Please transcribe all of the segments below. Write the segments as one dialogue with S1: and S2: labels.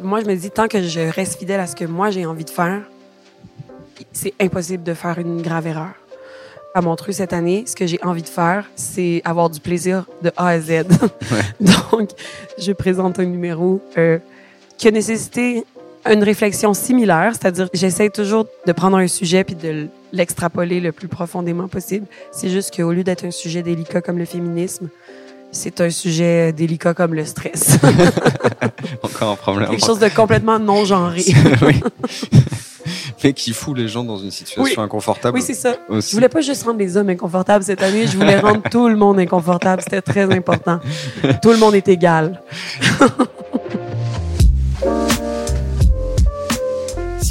S1: Moi, je me dis, tant que je reste fidèle à ce que moi j'ai envie de faire, c'est impossible de faire une grave erreur. À Montreux cette année, ce que j'ai envie de faire, c'est avoir du plaisir de A à Z. Donc, je présente un numéro euh, qui a nécessité une réflexion similaire, c'est-à-dire j'essaie toujours de prendre un sujet puis de l'extrapoler le plus profondément possible. C'est juste qu'au lieu d'être un sujet délicat comme le féminisme, c'est un sujet délicat comme le stress.
S2: Encore un problème.
S1: Quelque chose de complètement non genré.
S2: oui. Mais qui fout les gens dans une situation
S1: Oui.
S2: inconfortable.
S1: Oui, c'est ça.
S2: Aussi.
S1: Je voulais pas juste rendre les hommes inconfortables cette année, je voulais rendre tout le monde inconfortable. C'était très important. Tout le monde est égal.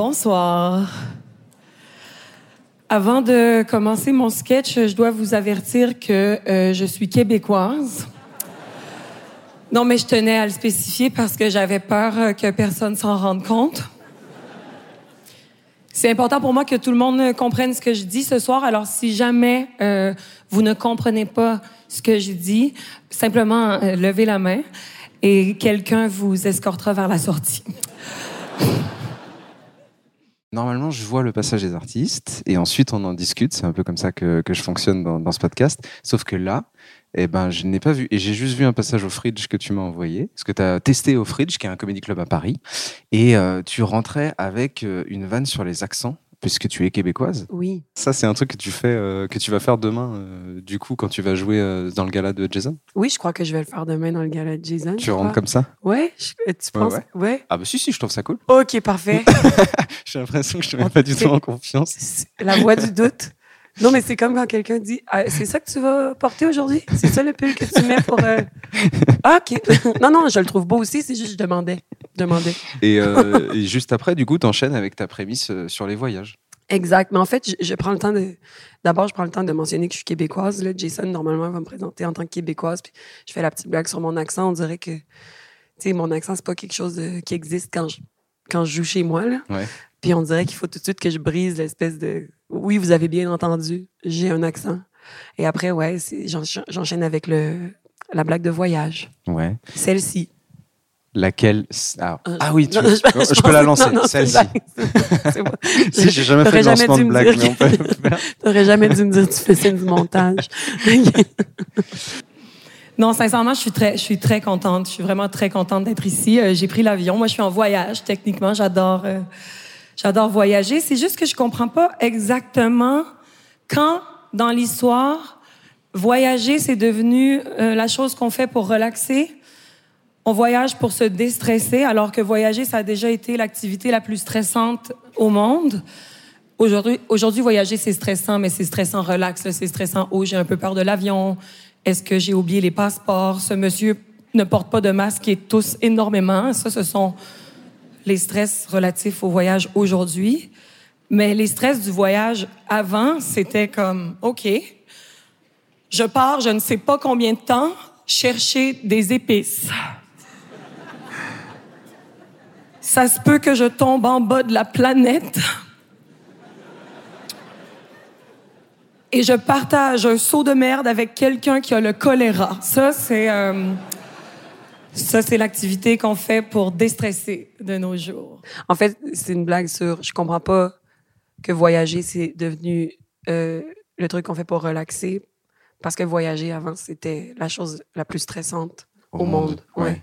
S1: Bonsoir. Avant de commencer mon sketch, je dois vous avertir que euh, je suis québécoise. Non, mais je tenais à le spécifier parce que j'avais peur euh, que personne s'en rende compte. C'est important pour moi que tout le monde euh, comprenne ce que je dis ce soir. Alors, si jamais vous ne comprenez pas ce que je dis, simplement levez la main et quelqu'un vous escortera vers la sortie.
S2: Normalement, je vois le passage des artistes et ensuite on en discute. C'est un peu comme ça que, que je fonctionne dans, dans ce podcast. Sauf que là, eh ben, je n'ai pas vu. Et j'ai juste vu un passage au Fridge que tu m'as envoyé. Parce que tu as testé au Fridge, qui est un comédie club à Paris. Et euh, tu rentrais avec euh, une vanne sur les accents, puisque tu es québécoise.
S1: Oui.
S2: Ça, c'est un truc que tu fais, euh, que tu vas faire demain, euh, du coup, quand tu vas jouer euh, dans le gala de Jason?
S1: Oui, je crois que je vais le faire demain dans le gala de Jason.
S2: Tu rentres
S1: crois.
S2: comme ça?
S1: Ouais, je- tu
S2: Ouais,
S1: penses?
S2: ouais.
S1: Ouais.
S2: Ah bah si, si, je trouve ça cool.
S1: Ok, parfait.
S2: J'ai l'impression que je te mets pas du tout en confiance.
S1: C'est La voix du doute. Non, mais c'est comme quand quelqu'un dit Ah, C'est ça que tu vas porter aujourd'hui? C'est ça le pull que tu mets pour. euh, Ah, ok. non, non, je le trouve beau aussi, c'est juste que je demandais.
S2: Et, euh, et juste après, du coup, t'enchaînes avec ta prémisse euh, sur les voyages.
S1: Exact. Mais en fait, je, je prends le temps de. D'abord, je prends le temps de mentionner que je suis québécoise. Là, Jason, normalement, va me présenter en tant que québécoise. Puis je fais la petite blague sur mon accent. On dirait que. Tu sais, mon accent, c'est pas quelque chose de- qui existe quand je, quand je joue chez moi. Là.
S2: Ouais.
S1: Puis on dirait qu'il faut tout de suite que je brise l'espèce de. Oui, vous avez bien entendu, j'ai un accent. Et après, ouais, j'enchaîne avec le, la blague de voyage.
S2: Ouais.
S1: Celle-ci.
S2: Laquelle Ah,
S1: Euh,
S2: ah oui, tu-
S1: non,
S2: je,
S1: je
S2: peux la lancer, celle-ci. Si, j'ai jamais fait de lancement
S1: dû
S2: de
S1: me
S2: blague,
S1: dire
S2: mais on peut.
S1: T'aurais jamais dû me dire que tu faisais du montage. non, sincèrement, je suis très, je suis très contente. Je suis vraiment très contente d'être ici. Euh, j'ai pris l'avion. Moi, je suis en voyage. Techniquement, j'adore, euh, j'adore voyager. C'est juste que je comprends pas exactement quand, dans l'histoire, voyager c'est devenu euh, la chose qu'on fait pour relaxer. On voyage pour se déstresser, alors que voyager, ça a déjà été l'activité la plus stressante au monde. Aujourd'hui, voyager, c'est stressant, mais c'est stressant relax. C'est stressant, oh, j'ai un peu peur de l'avion. Est-ce que j'ai oublié les passeports? Ce monsieur ne porte pas de masque et tousse énormément. Ça, ce sont les stress relatifs au voyage aujourd'hui. Mais les stress du voyage avant, c'était comme, OK, je pars, je ne sais pas combien de temps, chercher des épices. Ça se peut que je tombe en bas de la planète. Et je partage un seau de merde avec quelqu'un qui a le choléra. Ça, c'est... Euh, ça, c'est l'activité qu'on fait pour déstresser de nos jours.
S3: En fait, c'est une blague sur. Je comprends pas que voyager, c'est devenu euh, le truc qu'on fait pour relaxer. Parce que voyager avant, c'était la chose la plus stressante au, monde. Ouais.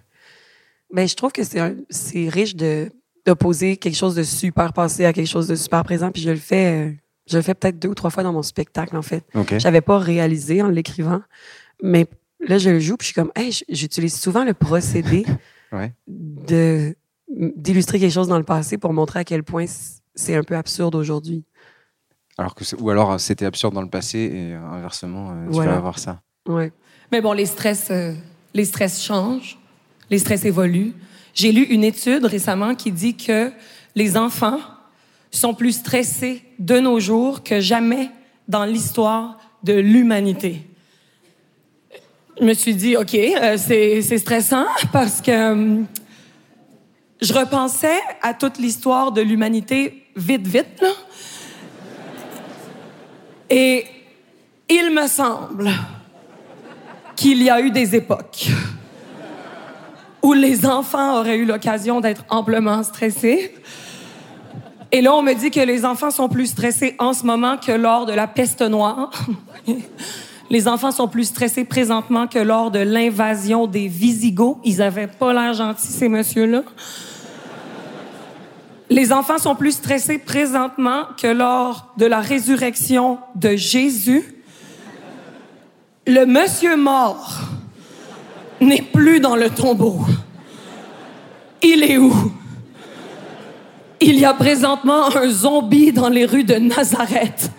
S3: Mais je trouve que c'est riche de d'opposer quelque chose de super passé à quelque chose de super présent. Puis je le fais, euh, je le fais peut-être deux ou trois fois dans mon spectacle, en fait.
S2: Ok.
S3: J'avais pas réalisé en l'écrivant, mais là, je le joue, puis je suis comme, hey, j'utilise souvent le procédé
S2: Ouais.
S3: de d'illustrer quelque chose dans le passé pour montrer à quel point c'est un peu absurde aujourd'hui.
S2: Alors que ou alors euh, c'était absurde dans le passé et euh, inversement, tu
S3: Voilà.
S2: vas avoir ça.
S3: Ouais.
S1: Mais bon, les stress, euh, les stress changent, les stress évoluent. J'ai lu une étude récemment qui dit que les enfants sont plus stressés de nos jours que jamais dans l'histoire de l'humanité. Je me suis dit, OK, euh, c'est stressant parce que euh, je repensais à toute l'histoire de l'humanité vite, vite. Et il me semble qu'il y a eu des époques où les enfants auraient eu l'occasion d'être amplement stressés. Et là, on me dit que les enfants sont plus stressés en ce moment que lors de la peste noire. les enfants sont plus stressés présentement que lors de l'invasion des Visigoths. Ils avaient pas l'air gentils, ces messieurs-là. Les enfants sont plus stressés présentement que lors de la résurrection de Jésus. Le monsieur mort n'est plus dans le tombeau. Il est où? Il y a présentement un zombie dans les rues de Nazareth.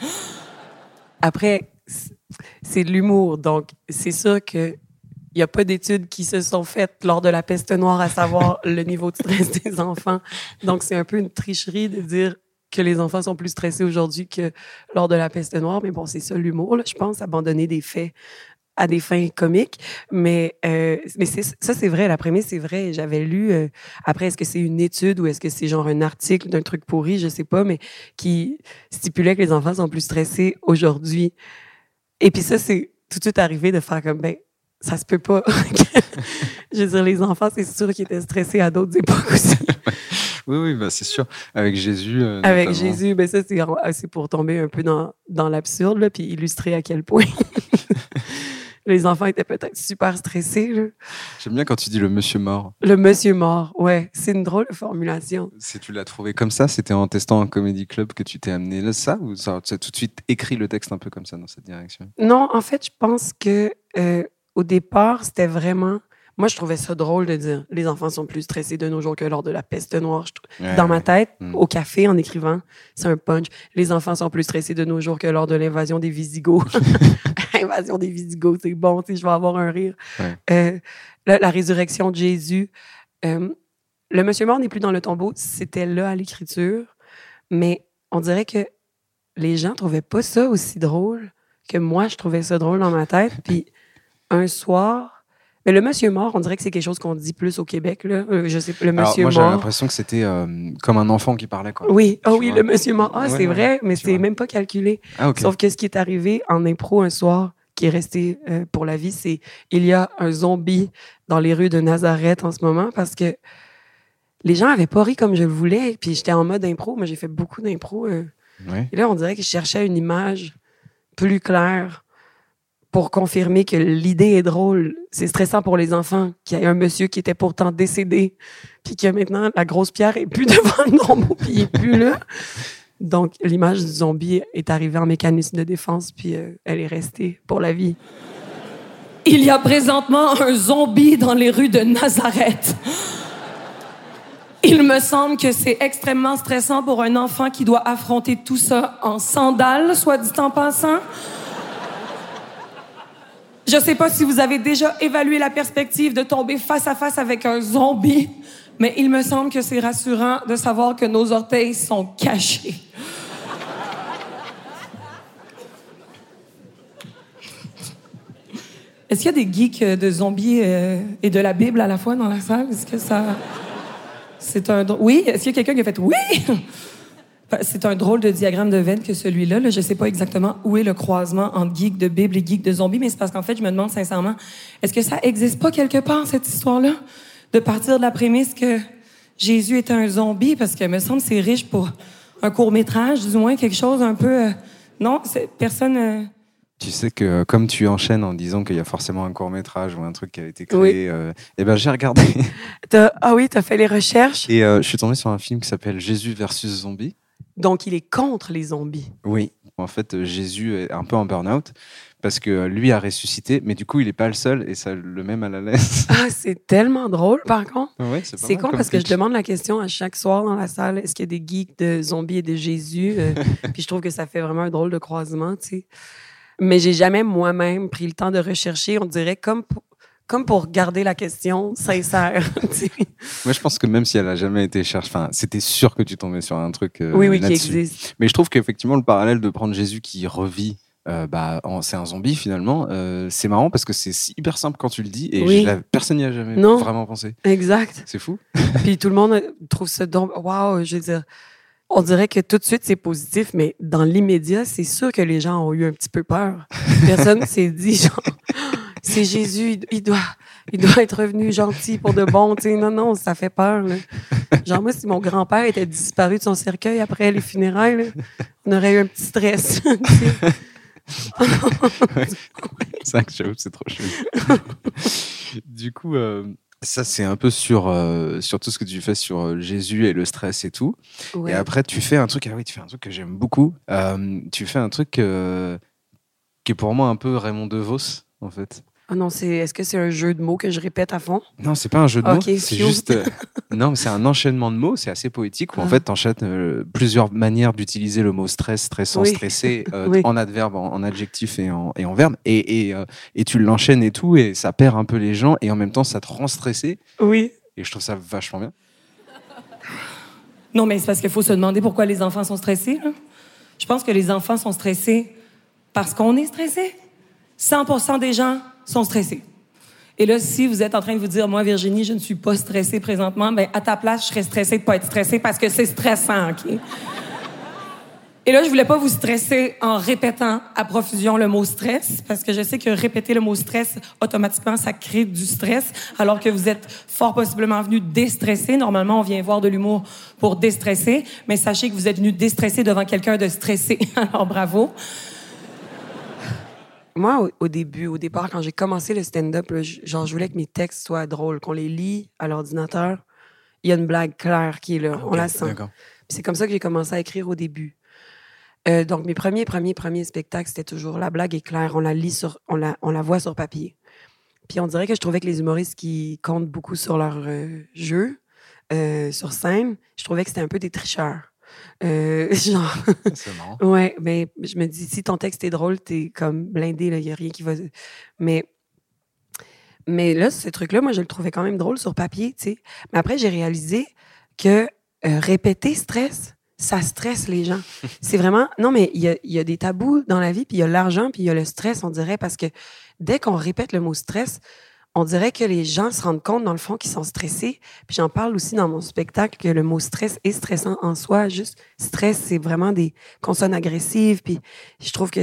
S3: Après, c'est de l'humour, donc c'est sûr que il n'y a pas d'études qui se sont faites lors de la peste noire à savoir le niveau de stress des enfants. Donc c'est un peu une tricherie de dire que les enfants sont plus stressés aujourd'hui que lors de la peste noire. Mais bon, c'est ça l'humour, je pense, abandonner des faits à des fins comiques. Mais, euh, mais ça, c'est vrai. La prémisse, c'est vrai. J'avais lu, euh, après, est-ce que c'est une étude ou est-ce que c'est genre un article d'un truc pourri, je sais pas, mais qui stipulait que les enfants sont plus stressés aujourd'hui. Et puis ça, c'est tout de suite arrivé de faire comme, ben, ça se peut pas. je veux dire, les enfants, c'est sûr qu'ils étaient stressés à d'autres époques aussi.
S2: Oui, oui, bah, c'est sûr. Avec Jésus. euh,
S3: Avec
S2: notamment.
S3: Jésus, ben ça, c'est c'est pour tomber un peu dans, dans l'absurde, puis illustrer à quel point les enfants étaient peut-être super stressés. là.
S2: J'aime bien quand tu dis le monsieur mort.
S3: Le monsieur mort, ouais, c'est une drôle de formulation.
S2: Si tu l'as trouvé comme ça, c'était en testant un comedy club que tu t'es amené là, ça ou ça, tu as tout de suite écrit le texte un peu comme ça dans cette direction?
S3: Non, en fait, je pense que euh, au départ, c'était vraiment. Moi, je trouvais ça drôle de dire les enfants sont plus stressés de nos jours que lors de la peste noire.
S2: Ouais,
S3: Dans ma tête,
S2: Mm.
S3: au café, en écrivant, c'est un punch. Les enfants sont plus stressés de nos jours que lors de l'invasion des Visigoths. Invasion des Visigoths, c'est bon, je vais avoir un rire.
S2: Ouais.
S3: Euh, la, la résurrection de Jésus. euh, le monsieur mort n'est plus dans le tombeau. C'était là à l'écriture. Mais on dirait que les gens trouvaient pas ça aussi drôle que moi, je trouvais ça drôle dans ma tête. Puis un soir, mais le monsieur mort, on dirait que c'est quelque chose qu'on dit plus au Québec. Là. Euh, Je sais, le
S2: Alors,
S3: monsieur
S2: moi, j'avais
S3: mort.
S2: l'impression que c'était euh, comme un enfant qui parlait. Quoi.
S3: Oui, ah oui,
S2: vois?
S3: le monsieur mort. Ah,
S2: Ouais,
S3: c'est
S2: ouais,
S3: vrai, mais c'est même pas calculé.
S2: Ah.
S3: Sauf que ce qui est arrivé en impro un soir, qui est resté euh, pour la vie, c'est il y a un zombie dans les rues de Nazareth en ce moment parce que les gens avaient pas ri comme je le voulais. Puis j'étais en mode impro. Moi, j'ai fait beaucoup d'impro.
S2: Ouais.
S3: et là, on dirait que je cherchais une image plus claire pour confirmer que l'idée est drôle. C'est stressant pour les enfants qu'il y ait un monsieur qui était pourtant décédé, puis que maintenant la grosse pierre est plus devant le tombeau, puis il est plus là. Donc, l'image du zombie est arrivée en mécanisme de défense, puis euh, elle est restée pour la vie.
S1: Il y a présentement un zombie dans les rues de Nazareth. Il me semble que c'est extrêmement stressant pour un enfant qui doit affronter tout ça en sandales, soit dit en passant. Je ne sais pas si vous avez déjà évalué la perspective de tomber face à face avec un zombie, mais il me semble que c'est rassurant de savoir que nos orteils sont cachés. Est-ce qu'il y a des geeks euh, de zombies euh, et de la Bible à la fois dans la salle? Est-ce que ça. C'est un. Oui? Est-ce qu'il y a quelqu'un qui a fait oui? Ben, C'est un drôle de diagramme de veine que celui-là. Là. Je sais pas exactement où est le croisement entre geek de Bible et geek de zombies, mais c'est parce qu'en fait, je me demande sincèrement, est-ce que ça existe pas quelque part, cette histoire-là? De partir de la prémisse que Jésus était un zombie, parce que me semble c'est riche pour un court-métrage, du moins quelque chose un peu. euh, Non, c'est- personne. euh,
S2: Tu sais que euh, comme tu enchaînes en disant qu'il y a forcément un court métrage ou un truc qui a été créé,
S3: Oui.
S2: euh, eh ben j'ai regardé
S3: ah oui, t'as fait les recherches.
S2: et euh, je suis tombé sur un film qui s'appelle Jésus versus zombie.
S3: Donc, il est contre les zombies.
S2: Oui. En fait, euh, Jésus est un peu en burn-out parce que euh, lui a ressuscité, mais du coup il est pas le seul et ça le met mal à l'aise.
S3: Ah, c'est tellement drôle, par contre.
S2: ouais, c'est pas
S3: C'est
S2: mal
S3: con parce que je demande la question à chaque soir dans la salle est-ce qu'il y a des geeks de zombies et de Jésus Euh, Puis je trouve que ça fait vraiment un drôle de croisement, tu sais. Mais j'ai jamais moi-même pris le temps de rechercher, on dirait comme pour, comme pour garder la question sincère.
S2: Moi, je pense que même si elle a jamais été cherchée, enfin, c'était sûr que tu tombais sur un truc euh,
S3: oui, oui, qui existe.
S2: Mais je trouve qu'effectivement, le parallèle de prendre Jésus qui revit, euh, bah, c'est un zombie finalement, euh, c'est marrant parce que c'est hyper simple quand tu le dis et
S3: Oui.
S2: personne n'y a jamais
S3: Non.
S2: vraiment pensé.
S3: Exact.
S2: C'est fou.
S3: Puis tout le monde trouve ça donc waouh, je veux dire. On dirait que tout de suite c'est positif, mais dans l'immédiat, c'est sûr que les gens ont eu un petit peu peur. Personne s'est dit genre c'est Jésus, il, doit il doit être revenu gentil pour de bon, tu sais. Non non, ça fait peur là. Genre moi si mon grand-père était disparu de son cercueil après les funérailles, là, on aurait eu un petit stress. sais.
S2: C'est trop chou. du coup, euh, ça, c'est un peu sur, euh, sur tout ce que tu fais sur euh, Jésus et le stress et tout.
S3: Ouais.
S2: Et après, tu fais un truc, ah oui, tu fais un truc que j'aime beaucoup. Tu fais un truc qui est pour moi un peu Raymond DeVos, en fait.
S3: Ah non, c'est est-ce que c'est un jeu de mots que je répète à fond?
S2: Non, c'est pas un jeu de mots, c'est juste. euh, non, mais c'est un enchaînement de mots, c'est assez poétique où en
S3: Ah.
S2: fait, tu enchaînes plusieurs manières d'utiliser le mot stress, stressant,
S3: Oui.
S2: stressé, euh,
S3: Oui.
S2: en adverbe, en, en adjectif et en, et en verbe. Et, et, euh, et tu l'enchaînes et tout, et ça perd un peu les gens, et en même temps, ça te rend stressé.
S3: Oui.
S2: Et je trouve ça vachement bien.
S1: Non, mais c'est parce qu'il faut se demander pourquoi les enfants sont stressés. Je pense que les enfants sont stressés parce qu'on est stressé. 100% des gens sont stressés. Et là, si vous êtes en train de vous dire, moi, Virginie, je ne suis pas stressée présentement, ben à ta place, je serais stressée de pas être stressée parce que c'est stressant, OK? Et là, je voulais pas vous stresser en répétant à profusion le mot stress, parce que je sais que répéter le mot stress, automatiquement, ça crée du stress, alors que vous êtes fort possiblement venu déstresser. Normalement, on vient voir de l'humour pour déstresser, mais sachez que vous êtes venu déstresser devant quelqu'un de stressé. Alors, bravo.
S3: Moi, au, au début, au départ, quand j'ai commencé le stand-up, genre, je voulais que mes textes soient drôles, qu'on les lit à l'ordinateur. Il y a une blague claire qui est là. on la sent. C'est comme ça que j'ai commencé à écrire au début. Euh, donc, mes premiers, premiers, premiers spectacles, c'était toujours la blague est claire, on la lit sur, on la, on la voit sur papier. Puis on dirait que je trouvais que les humoristes qui comptent beaucoup sur leur euh, jeu, euh, sur scène, je trouvais que c'était un peu des tricheurs. Euh, genre,
S2: C'est marrant.
S3: Ouais, mais je me dis, si ton texte est drôle, t'es comme blindé, il n'y a rien qui va. Mais, mais là, ce truc-là, moi, je le trouvais quand même drôle sur papier, tu sais. Mais après, j'ai réalisé que euh, répéter stress, ça stresse les gens. C'est vraiment. Non, mais il y a, il y a des tabous dans la vie, puis il y a l'argent, puis il y a le stress, on dirait, parce que dès qu'on répète le mot stress, on dirait que les gens se rendent compte, dans le fond, qu'ils sont stressés. Puis j'en parle aussi dans mon spectacle que le mot stress est stressant en soi. Juste stress, c'est vraiment des consonnes agressives. Puis je trouve que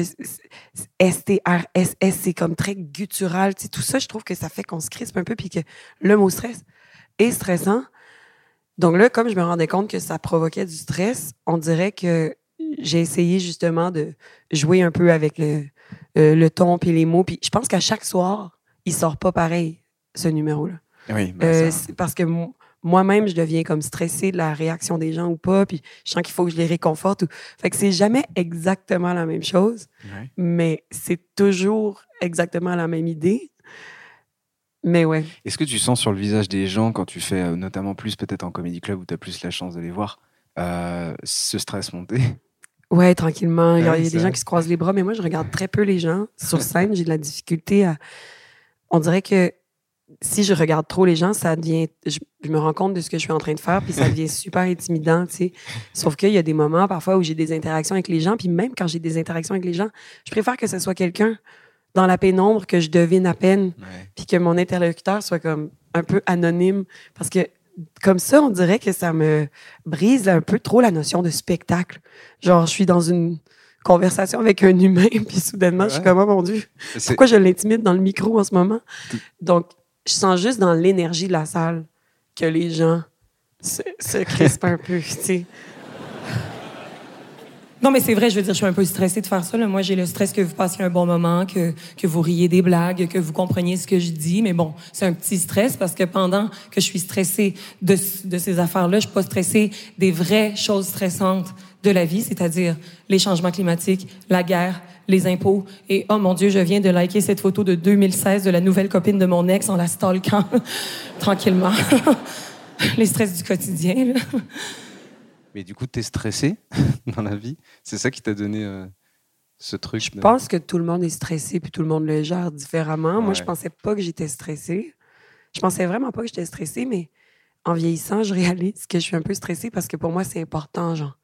S3: S-T-R-S-S, c'est comme très guttural. Tout ça, je trouve que ça fait qu'on se crispe un peu. Puis que le mot stress est stressant. Donc là, comme je me rendais compte que ça provoquait du stress, on dirait que j'ai essayé justement de jouer un peu avec le, euh, le ton puis les mots. Puis je pense qu'à chaque soir, il sort pas pareil, ce numéro-là.
S2: Oui, bah,
S3: Euh,
S2: ça-
S3: parce que mo- moi-même, je deviens comme stressée de la réaction des gens ou pas, puis je sens qu'il faut que je les réconforte. Ou... Fait que c'est jamais exactement la même chose,
S2: Ouais.
S3: mais c'est toujours exactement la même idée. Mais ouais.
S2: Est-ce que tu sens sur le visage des gens, quand tu fais euh, notamment plus peut-être en comédie club où tu as plus la chance de les voir, euh, ce stress monter?
S3: Ouais, tranquillement. Il y a, y a des gens qui se croisent les bras, mais moi, je regarde très peu les gens sur scène. J'ai de la difficulté à. On dirait que si je regarde trop les gens, ça devient. Je, je me rends compte de ce que je suis en train de faire, puis ça devient super intimidant, tu sais. Sauf qu'il y a des moments, parfois, où j'ai des interactions avec les gens, puis même quand j'ai des interactions avec les gens, je préfère que ce soit quelqu'un dans la pénombre que je devine à peine, puis que mon interlocuteur soit comme un peu anonyme. Parce que comme ça, on dirait que ça me brise un peu trop la notion de spectacle. Genre, je suis dans une conversation avec un humain, puis soudainement, je suis comme, oh mon Dieu,
S2: C'est-
S3: pourquoi je l'intimide dans le micro en ce moment? Donc, je sens juste dans l'énergie de la salle que les gens se, se crispent un peu, tu sais.
S1: Non, mais c'est vrai, je veux dire, je suis un peu stressée de faire ça. là. Moi, j'ai le stress que vous passiez un bon moment, que, que vous riez des blagues, que vous compreniez ce que je dis. Mais bon, c'est un petit stress parce que pendant que je suis stressée de, de ces affaires-là, je suis pas stressée des vraies choses stressantes de la vie, c'est-à-dire les changements climatiques, la guerre, les impôts. Et oh mon Dieu, je viens de liker cette photo de 2016 de la nouvelle copine de mon ex en la stalkant tranquillement. les stress du quotidien. là.
S2: Mais du coup, t'es stressé dans la vie? C'est ça qui t'a donné euh, ce truc
S3: Je
S2: de-
S3: pense que tout le monde est stressé puis tout le monde le gère différemment. Moi, je pensais pas que j'étais stressée. Je pensais vraiment pas que j'étais stressée, mais en vieillissant, je réalise que je suis un peu stressée parce que pour moi, c'est important, genre,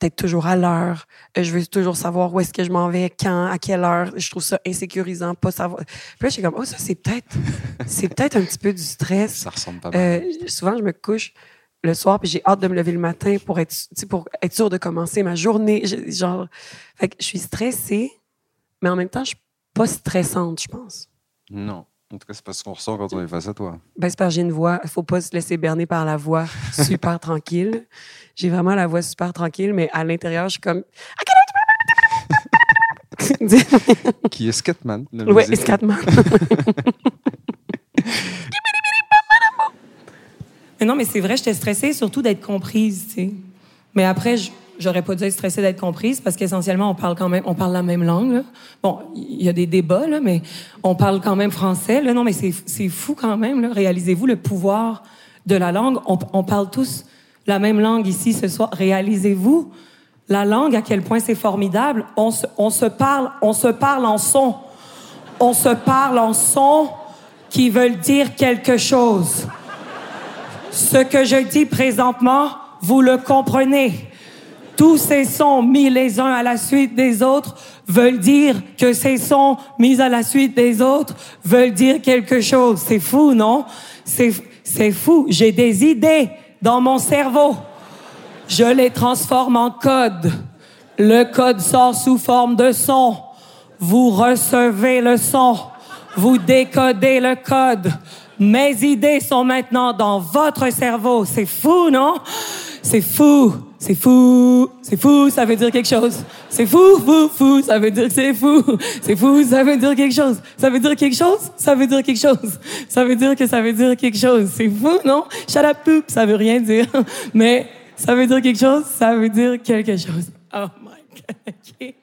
S3: d'être toujours à l'heure. Euh, Je veux toujours savoir où est-ce que je m'en vais, quand, à quelle heure. Je trouve ça insécurisant, pas savoir. Puis là, je suis comme, oh, ça, c'est peut-être, c'est peut-être un petit peu du stress.
S2: Ça ressemble pas mal.
S3: Euh, souvent, je me couche le soir, puis j'ai hâte de me lever le matin pour être, pour être sûre de commencer ma journée. Je- genre, fait que je suis stressée, mais en même temps, je suis pas stressante, je pense.
S2: Non. En tout cas, c'est pas ce qu'on ressent quand on est face à toi.
S3: Ben, c'est parce que j'ai une voix, faut pas se laisser berner par la voix super tranquille. J'ai vraiment la voix super tranquille, mais à l'intérieur, je suis comme,
S2: Qui est Scatman musique.
S3: Scatman.
S1: Mais non, mais c'est vrai, j'étais stressée surtout d'être comprise, tu sais. Mais après, j- j'aurais pas dû être stressée d'être comprise parce qu'essentiellement, on parle quand même, on parle la même langue. là. Bon, il y a des débats, là, mais on parle quand même français. Là. Non, mais c'est fou quand même. Réalisez-vous le pouvoir de la langue. On, on parle tous la même langue ici ce soir. Réalisez-vous la langue, à quel point c'est formidable. On se, on se parle, on se parle en son. On se parle en son qui veulent dire quelque chose. Ce que je dis présentement, vous le comprenez. Tous ces sons mis les uns à la suite des autres veulent dire que ces sons mis à la suite des autres veulent dire quelque chose. C'est fou, non? C'est, c'est fou. J'ai des idées dans mon cerveau. Je les transforme en code. Le code sort sous forme de son. Vous recevez le son. Vous décodez le code. Mes idées sont maintenant dans votre cerveau. C'est fou, non? C'est fou. C'est fou. C'est fou, ça veut dire quelque chose. C'est fou, fou, fou, ça veut dire que c'est fou. C'est fou, ça veut dire quelque chose. Ça veut dire quelque chose? Ça veut dire quelque chose. Ça veut dire que ça veut dire quelque chose. C'est fou, non? Shut up, poop, ça veut rien dire. Mais ça veut dire quelque chose, ça veut dire quelque chose. Oh my God.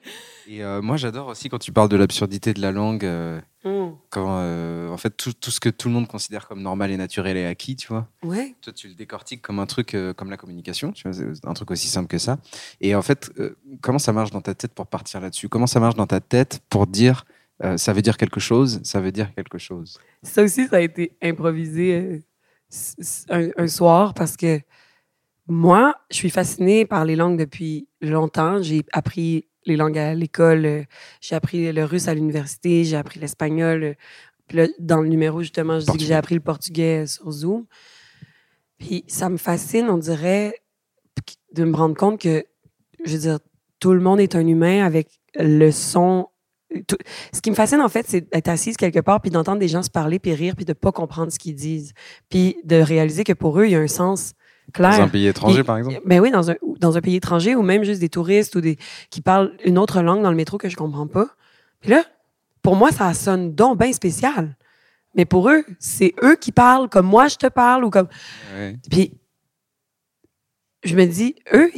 S2: Et euh, moi, j'adore aussi quand tu parles de l'absurdité de la langue. euh,
S3: Mm.
S2: quand, euh, fait, tout, tout ce que tout le monde considère comme normal et naturel et acquis, tu vois.
S3: Ouais.
S2: Toi, tu le décortiques comme un truc euh, comme la communication, tu vois, un truc aussi simple que ça. Et en fait, euh, comment ça marche dans ta tête pour partir là-dessus? Comment ça marche dans ta tête pour dire euh, ça veut dire quelque chose, ça veut dire quelque chose?
S3: Ça aussi, ça a été improvisé un, un soir parce que moi, je suis fascinée par les langues depuis longtemps. J'ai appris les langues à l'école, j'ai appris le russe à l'université, j'ai appris l'espagnol. Puis là, dans le numéro, justement, je dis que j'ai appris le portugais sur Zoom. Puis ça me fascine, on dirait, de me rendre compte que, je veux dire, tout le monde est un humain avec le son. tout- ce qui me fascine, en fait, c'est d'être assise quelque part, puis d'entendre des gens se parler, puis rire, puis de pas comprendre ce qu'ils disent. Puis de réaliser que pour eux, il y a un sens clair.
S2: Dans un pays étranger, par exemple?
S3: Ben oui, dans un, dans un pays étranger, ou même juste des touristes ou des qui parlent une autre langue dans le métro que je comprends pas. Puis là, pour moi, ça sonne donc bien spécial. Mais pour eux, c'est eux qui parlent comme moi je te parle ou comme.
S2: Ouais.
S3: Puis je me dis, eux,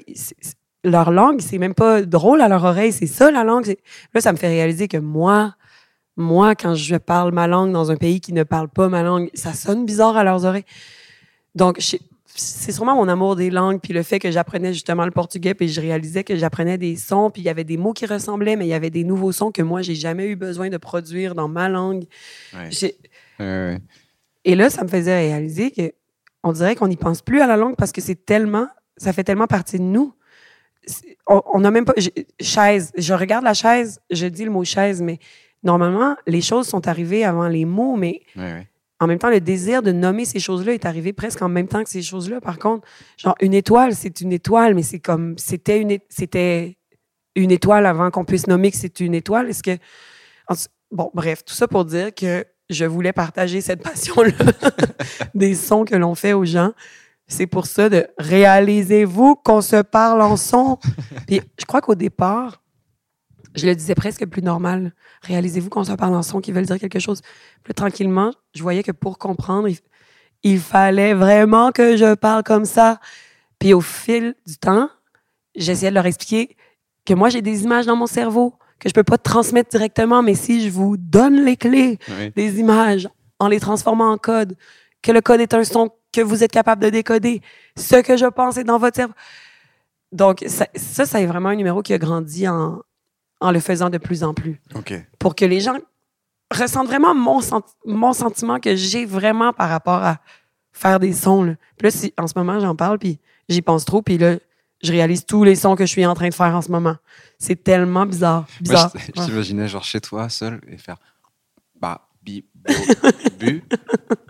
S3: leur langue, c'est même pas drôle à leur oreille, c'est ça la langue. Là, ça me fait réaliser que moi, moi, quand je parle ma langue dans un pays qui ne parle pas ma langue, ça sonne bizarre à leurs oreilles. Donc, je- c'est sûrement mon amour des langues, puis le fait que j'apprenais justement le portugais, puis je réalisais que j'apprenais des sons, puis il y avait des mots qui ressemblaient, mais il y avait des nouveaux sons que moi, j'ai jamais eu besoin de produire dans ma langue.
S2: Ouais.
S3: J'ai-
S2: Ouais, ouais.
S3: et là, ça me faisait réaliser que on dirait qu'on n'y pense plus à la langue parce que c'est tellement, ça fait tellement partie de nous. C'est- On n'a même pas. j'ai- Chaise. Je regarde la chaise, je dis le mot chaise, mais normalement, les choses sont arrivées avant les mots, mais. En même temps, le désir de nommer ces choses-là est arrivé presque en même temps que ces choses-là. Par contre, genre, une étoile, c'est une étoile, mais c'est comme, c'était une, c'était une étoile avant qu'on puisse nommer que c'est une étoile. Est-ce que, bon, bref, tout ça pour dire que je voulais partager cette passion-là des sons que l'on fait aux gens. C'est pour ça de réalisez-vous qu'on se parle en son. Puis je crois qu'au départ, je le disais presque plus normal. Réalisez-vous qu'on se parle en son qui veulent dire quelque chose. Puis tranquillement, je voyais que pour comprendre, il, il fallait vraiment que je parle comme ça. Puis au fil du temps, j'essayais de leur expliquer que moi, j'ai des images dans mon cerveau que je peux pas transmettre directement, mais si je vous donne les clés
S2: Oui.
S3: des images en les transformant en code, que le code est un son que vous êtes capable de décoder, ce que je pense est dans votre cerveau. Donc, ça, ça, ça est vraiment un numéro qui a grandi en, en le faisant de plus en plus pour que les gens ressentent vraiment mon, senti- mon sentiment que j'ai vraiment par rapport à faire des sons. Là. Puis là, si- en ce moment, j'en parle, puis j'y pense trop, puis là, je réalise tous les sons que je suis en train de faire en ce moment. C'est tellement bizarre. Bizarre.
S2: je, t'imaginais genre chez toi, seul, et faire bah, bi, bo, bu,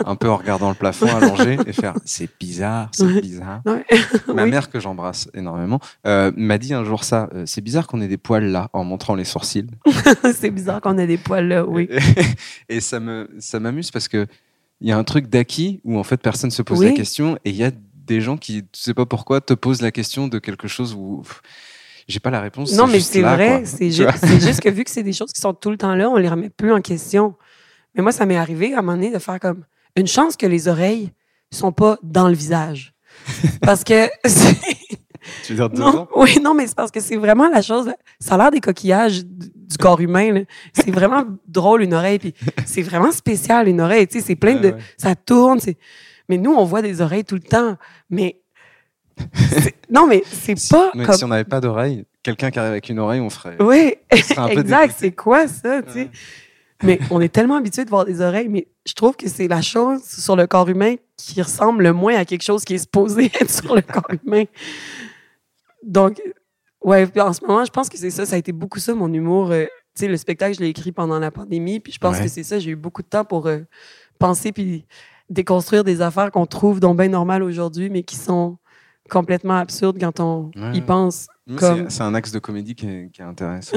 S2: un peu en regardant le plafond allongé, et faire c'est bizarre, c'est
S3: Ouais.
S2: bizarre.
S3: Ouais.
S2: Ma
S3: Oui.
S2: mère, que j'embrasse énormément, euh, m'a dit un jour ça euh, c'est bizarre qu'on ait des poils là, en montrant les sourcils.
S3: c'est bizarre qu'on ait des poils là, oui.
S2: et ça me ça m'amuse parce que il y a un truc d'acquis où en fait personne se pose
S3: Oui.
S2: la question et il y a des gens qui tu sais pas pourquoi te posent la question de quelque chose où j'ai pas la réponse
S3: Non, mais c'est vrai. ju- c'est juste que vu que c'est des choses qui sont tout le temps là, on les remet plus en question. Mais moi, ça m'est arrivé à un moment donné de faire comme une chance que les oreilles sont pas dans le visage. Parce que c'est-
S2: tu veux dire
S3: non, oui, non, mais c'est parce que c'est vraiment la chose. Ça a l'air des coquillages du corps humain. C'est vraiment drôle une oreille, puis c'est vraiment spécial une oreille. Tu sais, c'est plein de,
S2: Ouais, ouais.
S3: ça tourne. Mais nous, on voit des oreilles tout le temps. Mais non, mais c'est
S2: Si-
S3: pas
S2: mais
S3: comme.
S2: si on n'avait pas d'oreille, quelqu'un qui arrive avec une oreille, on ferait.
S3: Oui, exact. C'est quoi ça, tu sais?
S2: Ouais.
S3: Mais on est tellement habitué de voir des oreilles, mais je trouve que c'est la chose sur le corps humain qui ressemble le moins à quelque chose qui est supposé être sur le corps humain. Donc, ouais, en ce moment, je pense que c'est ça. Ça a été beaucoup ça, mon humour. euh, tu sais, le spectacle, je l'ai écrit pendant la pandémie, puis je pense
S2: Ouais.
S3: que c'est ça. J'ai eu beaucoup de temps pour euh, penser puis déconstruire des affaires qu'on trouve donc bien normales aujourd'hui, mais qui sont complètement absurdes quand on
S2: Ouais.
S3: y pense. Comme-
S2: C'est un axe de comédie qui est, qui est intéressant.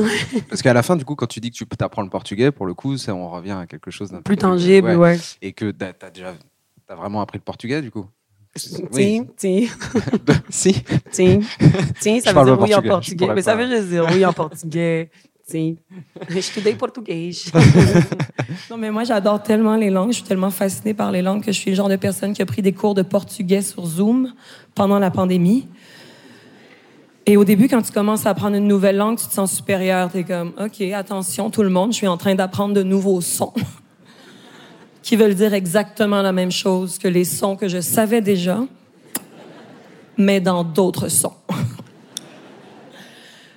S2: Parce qu'à la fin, du coup, quand tu dis que tu apprends le portugais, pour le coup, ça, on revient à quelque chose d'un peu
S3: Plus tangible, ouais.
S2: Et que tu as déjà as vraiment appris le portugais, du coup.
S3: Tiens,
S2: Oui.
S3: tiens.
S2: si.
S3: Tiens, tiens, ça veut dire oui en
S2: portugais,
S3: portugais. Mais ça veut juste dire oui en portugais. Tiens, estudei português.
S1: Non, mais moi, j'adore tellement les langues. Je suis tellement fascinée par les langues que je suis le genre de personne qui a pris des cours de portugais sur Zoom pendant la pandémie. Et au début, quand tu commences à apprendre une nouvelle langue, tu te sens supérieur. Tu es comme, OK, attention, tout le monde, je suis en train d'apprendre de nouveaux sons qui veulent dire exactement la même chose que les sons que je savais déjà, mais dans d'autres sons.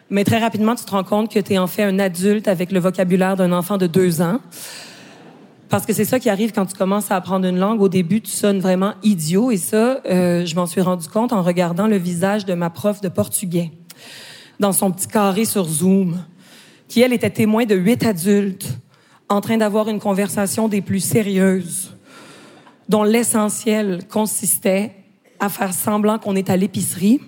S1: Mais très rapidement, tu te rends compte que tu es en fait un adulte avec le vocabulaire d'un enfant de deux ans. Parce que c'est ça qui arrive quand tu commences à apprendre une langue. Au début, tu sonnes vraiment idiot. Et ça, euh, je m'en suis rendu compte en regardant le visage de ma prof de portugais dans son petit carré sur Zoom, qui, elle, était témoin de huit adultes en train d'avoir une conversation des plus sérieuses, dont l'essentiel consistait à faire semblant qu'on est à l'épicerie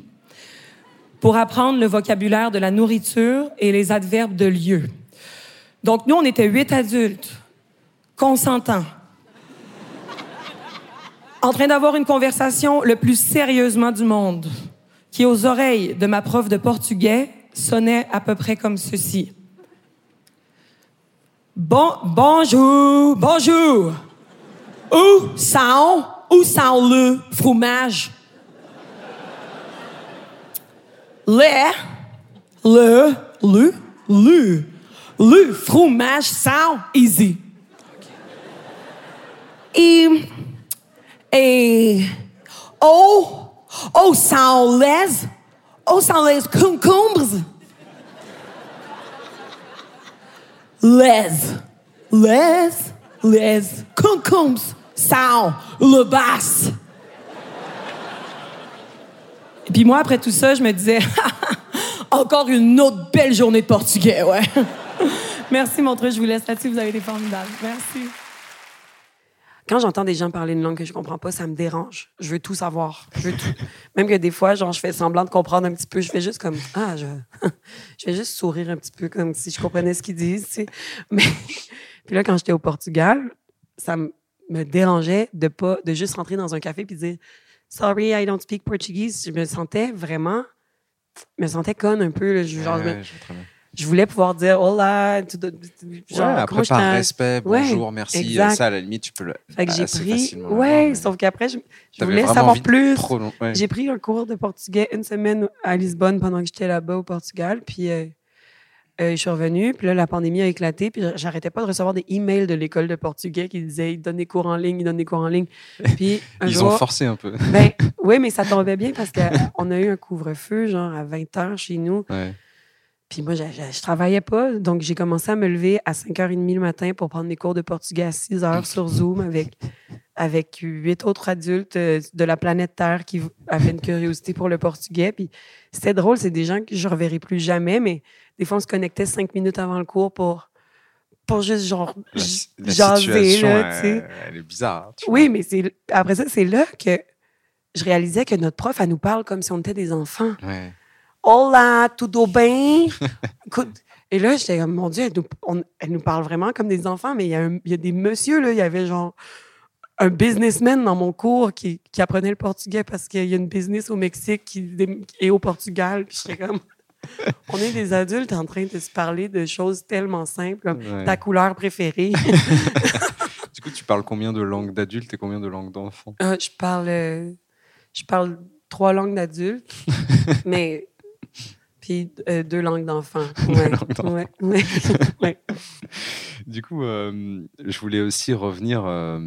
S1: pour apprendre le vocabulaire de la nourriture et les adverbes de lieu. Donc, nous, on était huit adultes, consentants, en train d'avoir une conversation le plus sérieusement du monde, qui, aux oreilles de ma prof de portugais, sonnait à peu près comme ceci. Bon, bonjour, bonjour. Où sont, où sont le fromage? Le, le, le, le, le fromage sont easy. Et, et, oh, oh, sont les, oh, sont les concombres. Les, les, les concombres sont le basse. Et puis moi, après tout ça, je me disais, encore une autre belle journée de portugais, ouais. Merci, Montreux. Je vous laisse là-dessus. Vous avez été formidables. Merci.
S3: Quand j'entends des gens parler une langue que je comprends pas, ça me dérange. Je veux tout savoir. Je veux tout. Même que des fois, genre, je fais semblant de comprendre un petit peu. Je fais juste comme, ah, je, je vais juste sourire un petit peu comme si je comprenais ce qu'ils disent. Mais, puis là, quand j'étais au Portugal, ça me dérangeait de pas, de juste rentrer dans un café puis dire, sorry, I don't speak Portuguese. Je me sentais vraiment, je me sentais conne un peu. Je voulais pouvoir dire hola, tout de- genre,
S2: Ouais, après, par respect,
S3: Ouais,
S2: bonjour, merci.
S3: exact.
S2: Ça, à la limite, tu peux le.
S3: Fait que j'ai
S2: assez
S3: pris.
S2: l'avoir,
S3: Ouais, sauf qu'après, je, voulais savoir plus.
S2: Ouais.
S3: J'ai pris un cours de portugais une semaine à Lisbonne pendant que j'étais là-bas au Portugal. Puis euh, euh, je suis revenue. Puis là, la pandémie a éclaté. Puis j'arrêtais pas de recevoir des emails de l'école de portugais qui disaient ils donnent des cours en ligne, ils donnent des cours en ligne. Puis
S2: Ils
S3: jour,
S2: ont forcé un peu.
S3: ben, oui, mais ça tombait bien parce qu'on a eu un couvre-feu, genre à 20 h chez nous.
S2: Ouais.
S3: Puis moi, je, je, je travaillais pas. Donc, j'ai commencé à me lever à 5h30 le matin pour prendre mes cours de portugais à 6 h sur Zoom avec, avec huit autres adultes euh, de la planète Terre qui avaient une curiosité pour le portugais. Puis c'était drôle, c'est des gens que je reverrai plus jamais, mais des fois, on se connectait cinq minutes avant le cours pour, pour juste, genre,
S2: La,
S3: j-
S2: la
S3: jaser, là,
S2: elle, elle est bizarre. tu
S3: Oui,
S2: vois.
S3: mais c'est après ça, c'est là que je réalisais que notre prof, elle nous parle comme si on était des enfants.
S2: Ouais.
S3: Hola, bem? Écoute, Et là, j'étais comme, mon Dieu, elle nous, on- elle nous parle vraiment comme des enfants, mais il y, a un- il y a des messieurs, là, il y avait genre un businessman dans mon cours qui, qui apprenait le portugais parce qu'il y a une business au Mexique qui, et au Portugal. Puis j'étais comme, on est des adultes en train de se parler de choses tellement simples comme
S2: Ouais.
S3: ta couleur préférée.
S2: Du coup, tu parles combien de langues d'adultes et combien de langues d'enfants?
S3: Euh, je parle euh, je parle trois langues d'adultes, mais puis euh, deux langues. Ouais, ouais, ouais, ouais.
S2: Du coup, euh, je voulais aussi revenir euh,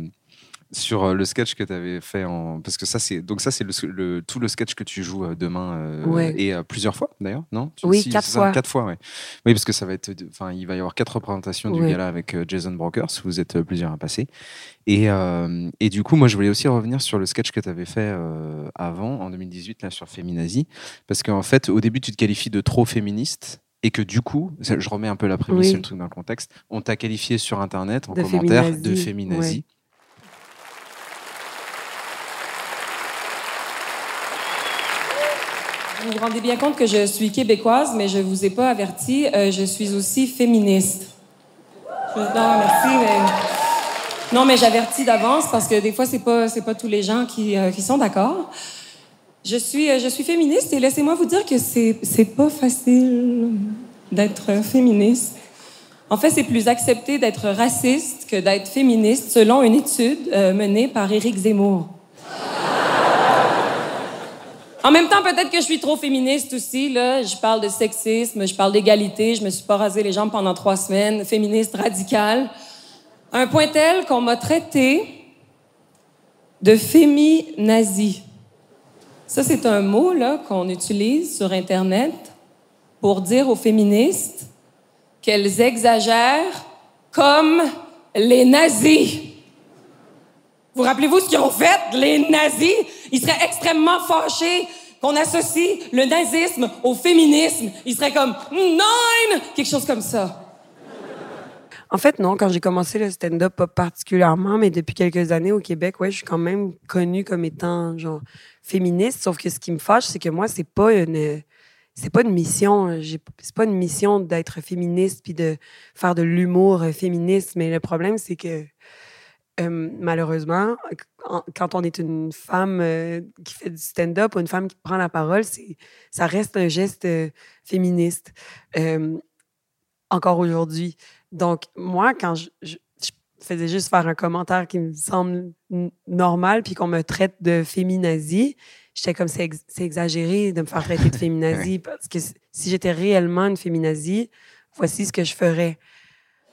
S2: sur euh, le sketch que tu avais fait en parce que ça c'est donc ça c'est le, le- tout le sketch que tu joues euh, demain euh,
S3: Ouais.
S2: et euh, plusieurs fois d'ailleurs non? Tu-
S3: Oui,
S2: si,
S3: quatre
S2: c'est ça,
S3: fois.
S2: quatre fois ouais oui parce que ça va être enfin il va y avoir quatre représentations du
S3: Ouais.
S2: gala avec Jason Brokers vous êtes plusieurs à passer et euh, et du coup moi je voulais aussi revenir sur le sketch que tu avais fait avant en 2018 là sur Féminazie parce qu'en fait au début tu te qualifies de trop féministe et que du coup, je remets un peu la prémisse
S3: Oui.
S2: le truc dans le contexte, on t'a qualifié sur Internet en
S3: De
S2: commentaire
S3: féminazie,
S2: de féminazie.
S1: Vous vous rendez bien compte que je suis québécoise, mais je vous ai pas averti, euh, je suis aussi féministe. Non, merci, mais... Non, mais j'avertis d'avance parce que des fois, c'est pas, c'est pas tous les gens qui, euh, qui sont d'accord. Je suis, euh, je suis féministe et laissez-moi vous dire que c'est, pas facile d'être féministe. En fait, c'est plus accepté d'être raciste que d'être féministe, selon une étude menée par Éric Zemmour. En même temps, peut-être que je suis trop féministe aussi. Là. Je parle de sexisme, je parle d'égalité. Je me suis pas rasé les jambes pendant trois semaines. Féministe radicale. Un point tel qu'on m'a traité de féminazie. Ça, c'est un mot là, qu'on utilise sur Internet pour dire aux féministes qu'elles exagèrent comme les nazis. Vous rappelez-vous ce qu'ils ont fait, les nazis? Ils seraient extrêmement fâchés qu'on associe le nazisme au féminisme. Ils seraient comme non, quelque chose comme ça.
S3: En fait, non, quand j'ai commencé le stand-up, pas particulièrement, mais depuis quelques années au Québec, ouais, je suis quand même connue comme étant genre féministe. Sauf que ce qui me fâche, c'est que moi, c'est pas une c'est pas une mission. C'est pas une mission d'être féministe puis de faire de l'humour féministe. Mais le problème, c'est que euh, malheureusement, quand- on est une femme euh, qui fait du stand-up ou une femme qui prend la parole, ça reste un geste euh, féministe. Encore aujourd'hui. Donc, moi, quand je, je- je faisais juste faire un commentaire qui me semble normal, puis qu'on me traite de féminazie, j'étais comme, c'est ex- c'est exagéré de me faire traiter de féminazie, parce que si j'étais réellement une féminazie, voici ce que je ferais.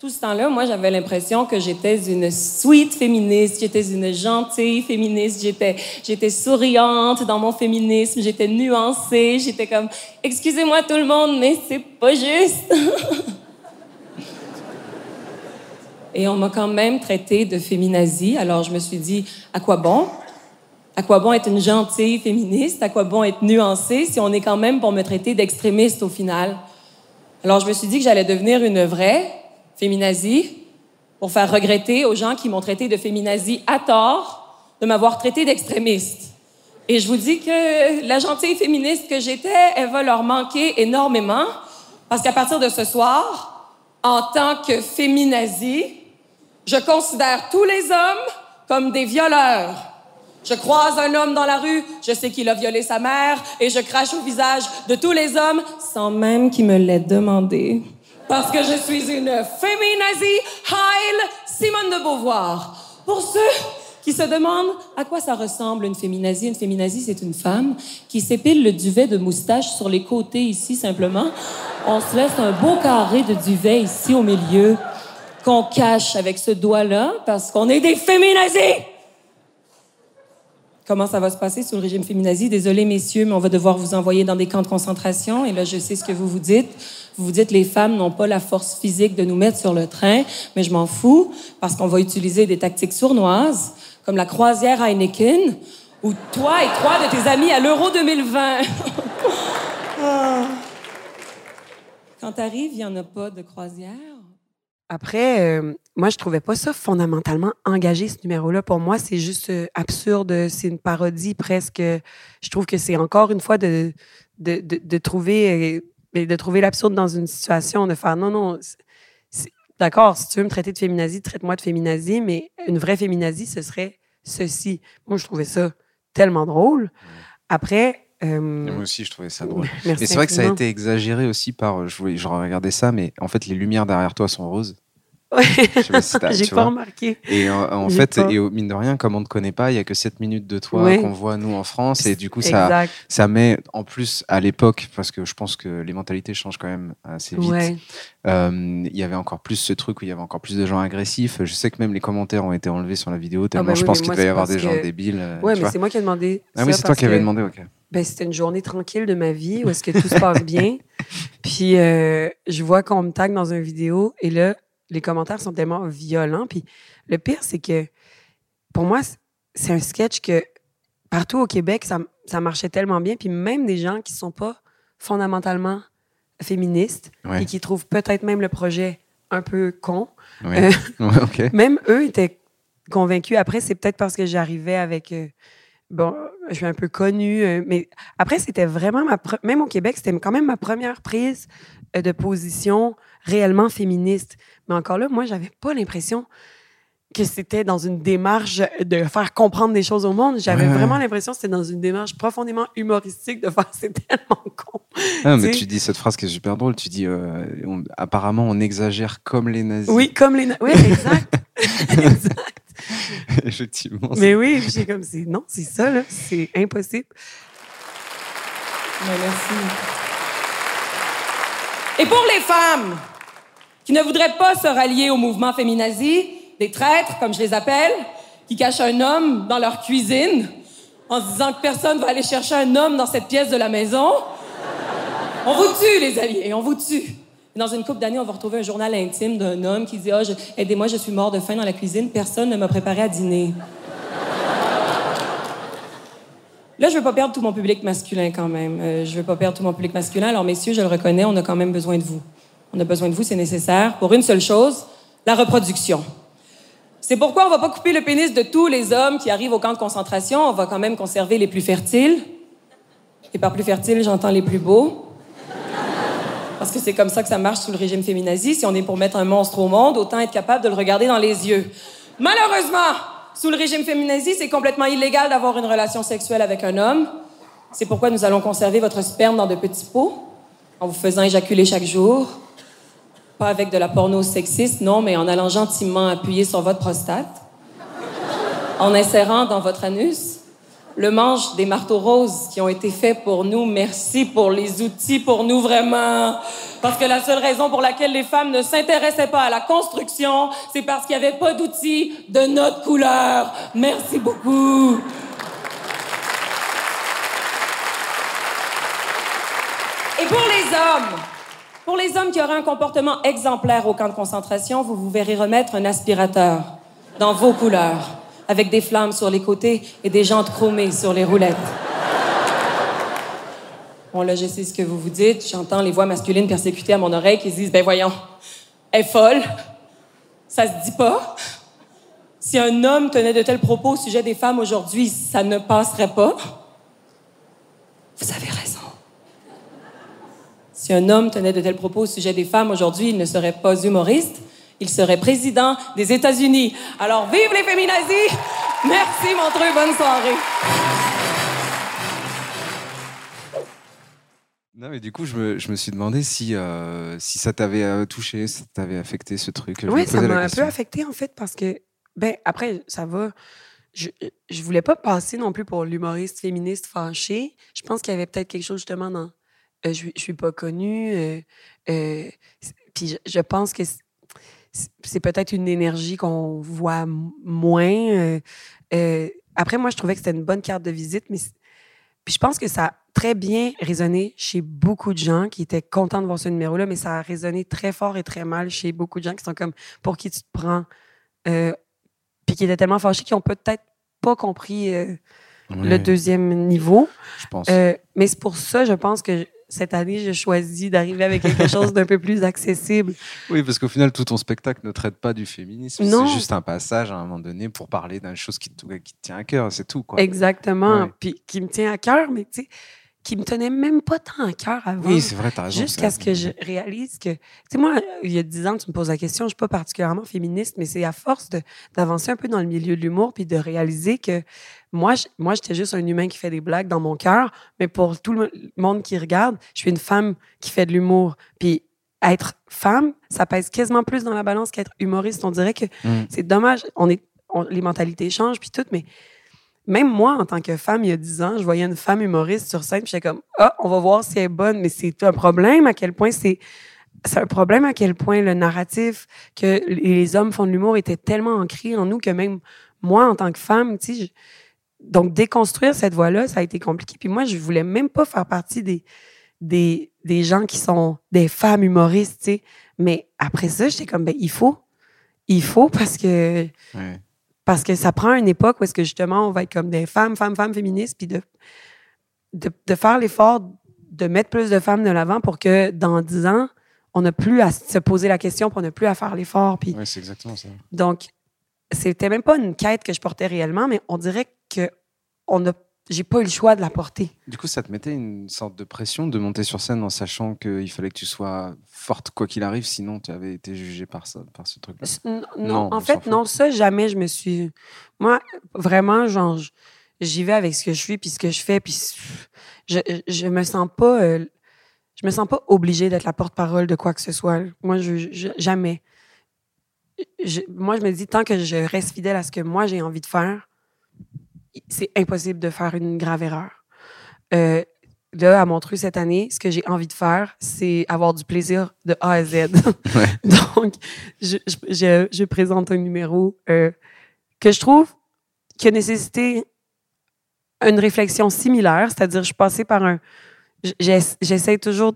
S1: Tout ce temps-là, moi, j'avais l'impression que j'étais une sweet féministe, j'étais une gentille féministe, j'étais, j'étais souriante dans mon féminisme, j'étais nuancée, j'étais comme, excusez-moi tout le monde, mais c'est pas juste. Et on m'a quand même traité de féminazie, alors je me suis dit, à quoi bon? À quoi bon être une gentille féministe? À quoi bon être nuancée si on est quand même pour me traiter d'extrémiste au final? Alors je me suis dit que j'allais devenir une vraie féminazie, pour faire regretter aux gens qui m'ont traité de féminazie à tort de m'avoir traité d'extrémiste. Et je vous dis que la gentille féministe que j'étais, elle va leur manquer énormément, parce qu'à partir de ce soir, en tant que féminazie, je considère tous les hommes comme des violeurs. Je croise un homme dans la rue, je sais qu'il a violé sa mère et je crache au visage de tous les hommes sans même qu'il me l'ait demandé. Parce que je suis une féminazie, Heil Simone de Beauvoir. Pour ceux qui se demandent à quoi ça ressemble une féminazie, une féminazie, c'est une femme qui s'épile le duvet de moustache sur les côtés ici simplement. On se laisse un beau carré de duvet ici au milieu qu'on cache avec ce doigt-là parce qu'on est des féminazis. Comment ça va se passer sous le régime féminazi? Désolé, messieurs, mais on va devoir vous envoyer dans des camps de concentration. Et là, je sais ce que vous vous dites. Vous dites, les femmes n'ont pas la force physique de nous mettre sur le train, mais je m'en fous parce qu'on va utiliser des tactiques sournoises, comme la croisière Heineken, ou toi et trois de tes amis à l'Euro 2020. Ah. Quand t'arrives, il n'y en a pas de croisière?
S3: Après, euh, moi, je trouvais pas ça fondamentalement engagé, ce numéro-là. Pour moi, c'est juste euh, absurde. C'est une parodie presque. Je trouve que c'est encore une fois de, de, de, de trouver, euh, de trouver l'absurde dans une situation, de faire non, non. D'accord, si tu veux me traiter de féminazie, traite-moi de féminazie, mais une vraie féminazie, ce serait ceci. Moi, je trouvais ça tellement drôle. Après. euh,
S2: Moi aussi, je trouvais ça drôle.
S3: Merci
S2: Et c'est vrai que ça a été exagéré aussi par. Je, voulais- je regardais ça, mais en fait, les lumières derrière toi sont roses.
S3: Ouais.
S2: Je sais pas si t'as-
S3: J'ai
S2: tu
S3: pas
S2: vois.
S3: remarqué.
S2: Et en, fait,
S3: pas.
S2: et au- mine de rien, comme on ne te connaît pas, il y a que 7 minutes de toi
S3: Ouais.
S2: qu'on voit nous en France. Et du coup, ça,
S3: Exact.
S2: ça met en plus à l'époque, parce que je pense que les mentalités changent quand même assez vite.
S3: Ouais.
S2: euh, Il y avait encore plus ce truc où il y avait encore plus de gens agressifs. Je sais que même les commentaires ont été enlevés sur la vidéo, tellement
S3: ben
S2: je
S3: oui,
S2: pense qu'il devait y avoir des gens débiles. euh,
S3: Ouais, mais
S2: vois.
S3: c'est moi qui ai demandé.
S2: Ah oui, c'est toi qui avais
S3: que,
S2: demandé, ok.
S3: Ben, c'était une journée tranquille de ma vie où est-ce que tout se passe bien. Puis euh, je vois qu'on me tag dans une vidéo et là, les commentaires sont tellement violents. Puis le pire, c'est que pour moi, c'est un sketch que partout au Québec, ça, ça marchait tellement bien. Puis même des gens qui sont pas fondamentalement féministes
S2: Ouais.
S3: et qui trouvent peut-être même le projet un peu con,
S2: Ouais.
S3: Euh,
S2: Ouais,
S3: même eux étaient convaincus. Après, c'est peut-être parce que j'arrivais avec. euh, bon, je suis un peu connue, euh, mais après, c'était vraiment ma. Même au Québec, c'était quand même ma première prise de position réellement féministe. Mais encore là, moi, j'avais pas l'impression que c'était dans une démarche de faire comprendre des choses au monde. J'avais
S2: Ouais, ouais.
S3: vraiment l'impression que c'était dans une démarche profondément humoristique de faire c'est tellement con.
S2: Ah, mais
S3: Tu
S2: dis cette phrase qui est super drôle. Tu dis euh, on- apparemment on exagère comme les nazis.
S3: Oui, comme les. na- Oui, exact. exact.
S2: Effectivement.
S3: Mais oui, j'ai comme c'est non, c'est ça là, c'est impossible.
S1: Ben, merci. Et pour les femmes qui ne voudraient pas se rallier au mouvement féminazi, des traîtres, comme je les appelle, qui cachent un homme dans leur cuisine en se disant que personne va aller chercher un homme dans cette pièce de la maison, on vous tue, les alliés, on vous tue. Dans une couple d'années, on va retrouver un journal intime d'un homme qui dit Ah, je- Aidez-moi, je suis mort de faim dans la cuisine, personne ne m'a préparé à dîner. Là, je veux pas perdre tout mon public masculin quand même. Euh, je veux pas perdre tout mon public masculin. Alors, messieurs, je le reconnais, on a quand même besoin de vous. On a besoin de vous, c'est nécessaire pour une seule chose, la reproduction. C'est pourquoi on va pas couper le pénis de tous les hommes qui arrivent au camp de concentration. On va quand même conserver les plus fertiles. Et par plus fertiles, j'entends les plus beaux. Parce que c'est comme ça que ça marche sous le régime féminazi. Si on est pour mettre un monstre au monde, autant être capable de le regarder dans les yeux. Malheureusement, sous le régime féminazi, c'est complètement illégal d'avoir une relation sexuelle avec un homme. C'est pourquoi nous allons conserver votre sperme dans de petits pots, en vous faisant éjaculer chaque jour. Pas avec de la porno sexiste, non, mais en allant gentiment appuyer sur votre prostate. En insérant dans votre anus le manche des marteaux roses qui ont été faits pour nous. Merci pour les outils pour nous vraiment. Parce que la seule raison pour laquelle les femmes ne s'intéressaient pas à la construction, c'est parce qu'il n'y avait pas d'outils de notre couleur. Merci beaucoup. Et pour les hommes, pour les hommes qui auraient un comportement exemplaire au camp de concentration, vous vous verrez remettre un aspirateur dans vos couleurs, avec des flammes sur les côtés et des jantes chromées sur les roulettes. Bon, là, je sais ce que vous vous dites. J'entends les voix masculines persécutées à mon oreille qui se disent, ben voyons, elle est folle. Ça se dit pas. Si un homme tenait de tels propos au sujet des femmes aujourd'hui, ça ne passerait pas. Vous avez raison. Si un homme tenait de tels propos au sujet des femmes aujourd'hui, il ne serait pas humoriste, il serait président des États-Unis. Alors, vive les féminazis! Merci, Montreux. Bonne soirée.
S2: Non, mais du coup, je me, je me suis demandé si, euh, si ça t'avait euh, touché, si ça t'avait affecté ce truc. Je
S3: Oui, ça m'a un peu affecté en fait parce que, ben après, ça va. Je, je voulais pas passer non plus pour l'humoriste féministe fâché. Je pense qu'il y avait peut-être quelque chose justement dans. Je, je suis pas connue. puis je, pense que c'est- peut-être une énergie qu'on voit moins. euh, euh, après, moi, je trouvais que c'était une bonne carte de visite, mais puis je pense que ça a très bien résonné chez beaucoup de gens qui étaient contents de voir ce numéro-là, mais ça a résonné très fort et très mal chez beaucoup de gens qui sont comme pour qui tu te prends. Euh, puis qui étaient tellement fâchés qu'ils ont peut-être pas compris euh, le deuxième niveau.
S2: Je pense.
S3: Euh, mais c'est pour ça, je pense que cette année, j'ai choisi d'arriver avec quelque chose d'un peu plus accessible.
S2: Oui, parce qu'au final, tout ton spectacle ne traite pas du féminisme.
S3: Non.
S2: C'est juste un passage à un moment donné pour parler d'une chose qui te, qui te tient à cœur, c'est tout. Quoi.
S3: Exactement.
S2: Ouais.
S3: Puis qui me tient à cœur, mais tu sais, qui me tenait même pas tant à cœur avant.
S2: Oui, c'est vrai, t'as raison.
S3: Jusqu'à ce que je réalise que, tu sais, moi, il y a dix ans, tu me poses la question, je suis pas particulièrement féministe, mais c'est à force d'avancer un peu dans le milieu de l'humour puis de réaliser que moi, je- moi, j'étais juste un humain qui fait des blagues dans mon cœur, mais pour tout le monde qui regarde, je suis une femme qui fait de l'humour. Puis être femme, ça pèse quasiment plus dans la balance qu'être humoriste. On dirait que
S2: Mm.
S3: c'est dommage. On est, on- les mentalités changent puis tout, mais même moi, en tant que femme, il y a 10 ans, je voyais une femme humoriste sur scène, puis j'étais comme, ah, on va voir si elle est bonne, mais c'est un problème à quel point c'est. C'est un problème à quel point le narratif que les hommes font de l'humour était tellement ancré en nous que même moi, en tant que femme, tu sais, je- donc déconstruire cette voie-là, ça a été compliqué. Puis moi, je voulais même pas faire partie des, des, des gens qui sont des femmes humoristes, tu sais. Mais après ça, j'étais comme, ben, il faut. Il faut parce que. Parce que ça prend une époque où est-ce que justement on va être comme des femmes, femmes, femmes féministes, puis de, de, de faire l'effort de mettre plus de femmes de l'avant pour que dans dix ans, on n'a plus à se poser la question, puis on n'a plus à faire l'effort. Puis
S2: Ouais, c'est exactement ça.
S3: donc, c'était même pas une quête que je portais réellement, mais on dirait que on a, j'ai pas eu le choix de la porter.
S2: Du coup, ça te mettait une sorte de pression de monter sur scène en sachant qu'il fallait que tu sois forte quoi qu'il arrive, sinon tu avais été jugée par ça, par ce truc-là.
S3: Non,
S2: Non,
S3: en fait, non, ça, jamais je me suis. Moi, vraiment, genre, j'y vais avec ce que je suis, puis ce que je fais, puis je, je me sens pas. euh, je me sens pas obligée d'être la porte-parole de quoi que ce soit. Moi, je, je- jamais. Je- moi, je me dis, tant que je reste fidèle à ce que moi j'ai envie de faire, c'est impossible de faire une grave erreur. Euh, là, à Montreux cette année, ce que j'ai envie de faire, c'est avoir du plaisir de A à Z. Donc, je, je, je- je présente un numéro euh, que je trouve qui a nécessité une réflexion similaire, c'est-à-dire je suis passée par un... j'ess- J'essaie toujours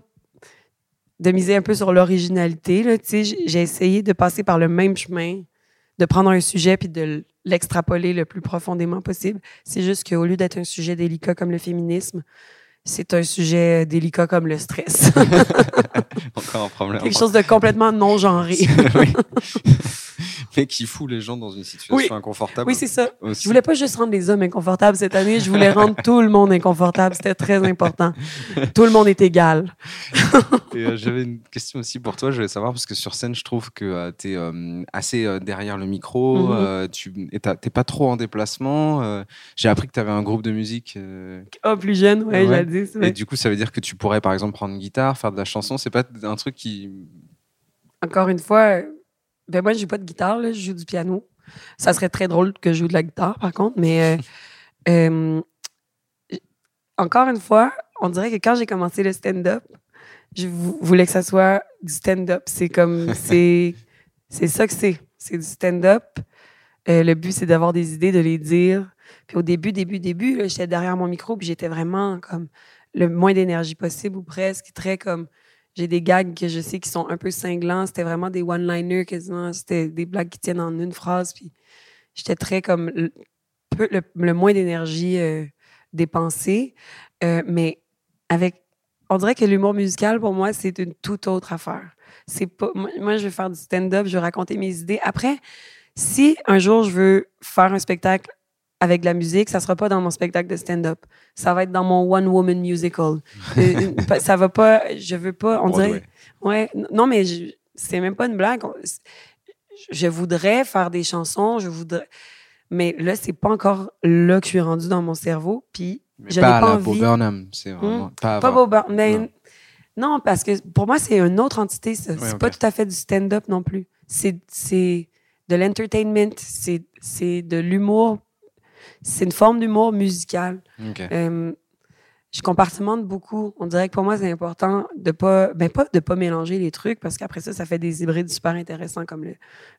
S3: de miser un peu sur l'originalité. J'ai j'ai essayé de passer par le même chemin, de prendre un sujet puis de l'extrapoler le plus profondément possible. C'est juste qu'au lieu d'être un sujet délicat comme le féminisme, c'est un sujet délicat comme le stress.
S2: Encore un problème.
S3: Quelque chose de complètement non-genré.
S2: Oui. Mais qui fout les gens dans une situation
S3: Oui.
S2: inconfortable.
S3: Oui, c'est ça.
S2: aussi.
S3: Je voulais pas juste rendre les hommes inconfortables cette année, je voulais rendre tout le monde inconfortable. C'était très important. Tout le monde est égal.
S2: Et, euh, J'avais une question aussi pour toi. Je voulais savoir, parce que sur scène, je trouve que tu es assez euh, derrière le micro.
S3: Mhm.
S2: euh, tu n'es pas trop en déplacement. euh, J'ai appris que tu avais un groupe de musique. euh,
S3: Oh, plus jeune, ouais,
S2: Ouais. Et
S3: ouais.
S2: du coup, ça veut dire que tu pourrais, par exemple, prendre une guitare, faire de la chanson. C'est pas un truc qui.
S3: Encore une fois, euh, ben moi, je joue pas de guitare, là, je joue du piano. Ça serait très drôle que je joue de la guitare, par contre, mais euh, euh, encore une fois, on dirait que quand j'ai commencé le stand-up, je vou- voulais que ça soit du stand-up. C'est comme, c'est, c'est ça que c'est. C'est du stand-up. Euh, le but, c'est d'avoir des idées, de les dire. Puis au début, début, début, j'étais derrière mon micro, puis j'étais vraiment comme le moins d'énergie possible ou presque, très comme j'ai des gags que je sais qui sont un peu cinglants. C'était vraiment des one-liners quasiment. C'était des blagues qui tiennent en une phrase. Puis j'étais très comme le, peu- le, moins d'énergie euh, dépensée. Euh, mais avec. On dirait que l'humour musical, pour moi, c'est une toute autre affaire. C'est pas. Moi, je veux faire du stand-up, je veux raconter mes idées. Après, si un jour je veux faire un spectacle avec de la musique, ça sera pas dans mon spectacle de stand-up. Ça va être dans mon one woman musical. Euh, ça va pas. Je veux pas. On
S2: Broadway.
S3: dirait. Ouais. Non, mais c'est même pas une blague. Je voudrais faire des chansons. Je voudrais. Mais là, c'est pas encore là que je suis rendue dans mon cerveau. Puis je
S2: pas à
S3: pas
S2: la
S3: envie.
S2: Bo Burnham, c'est vraiment pas,
S3: Pas
S2: avoir-
S3: Bob mais
S2: Non.
S3: non. parce que pour moi, c'est une autre entité, ça. c'est
S2: ok.
S3: pas tout à fait du stand-up non plus. C'est, c'est de l'entertainment, c'est, c'est de l'humour. C'est une forme d'humour musical. Euh, je compartimente beaucoup. On dirait que pour moi, c'est important de pas, ben pas de pas mélanger les trucs parce qu'après ça, ça fait des hybrides super intéressants comme le,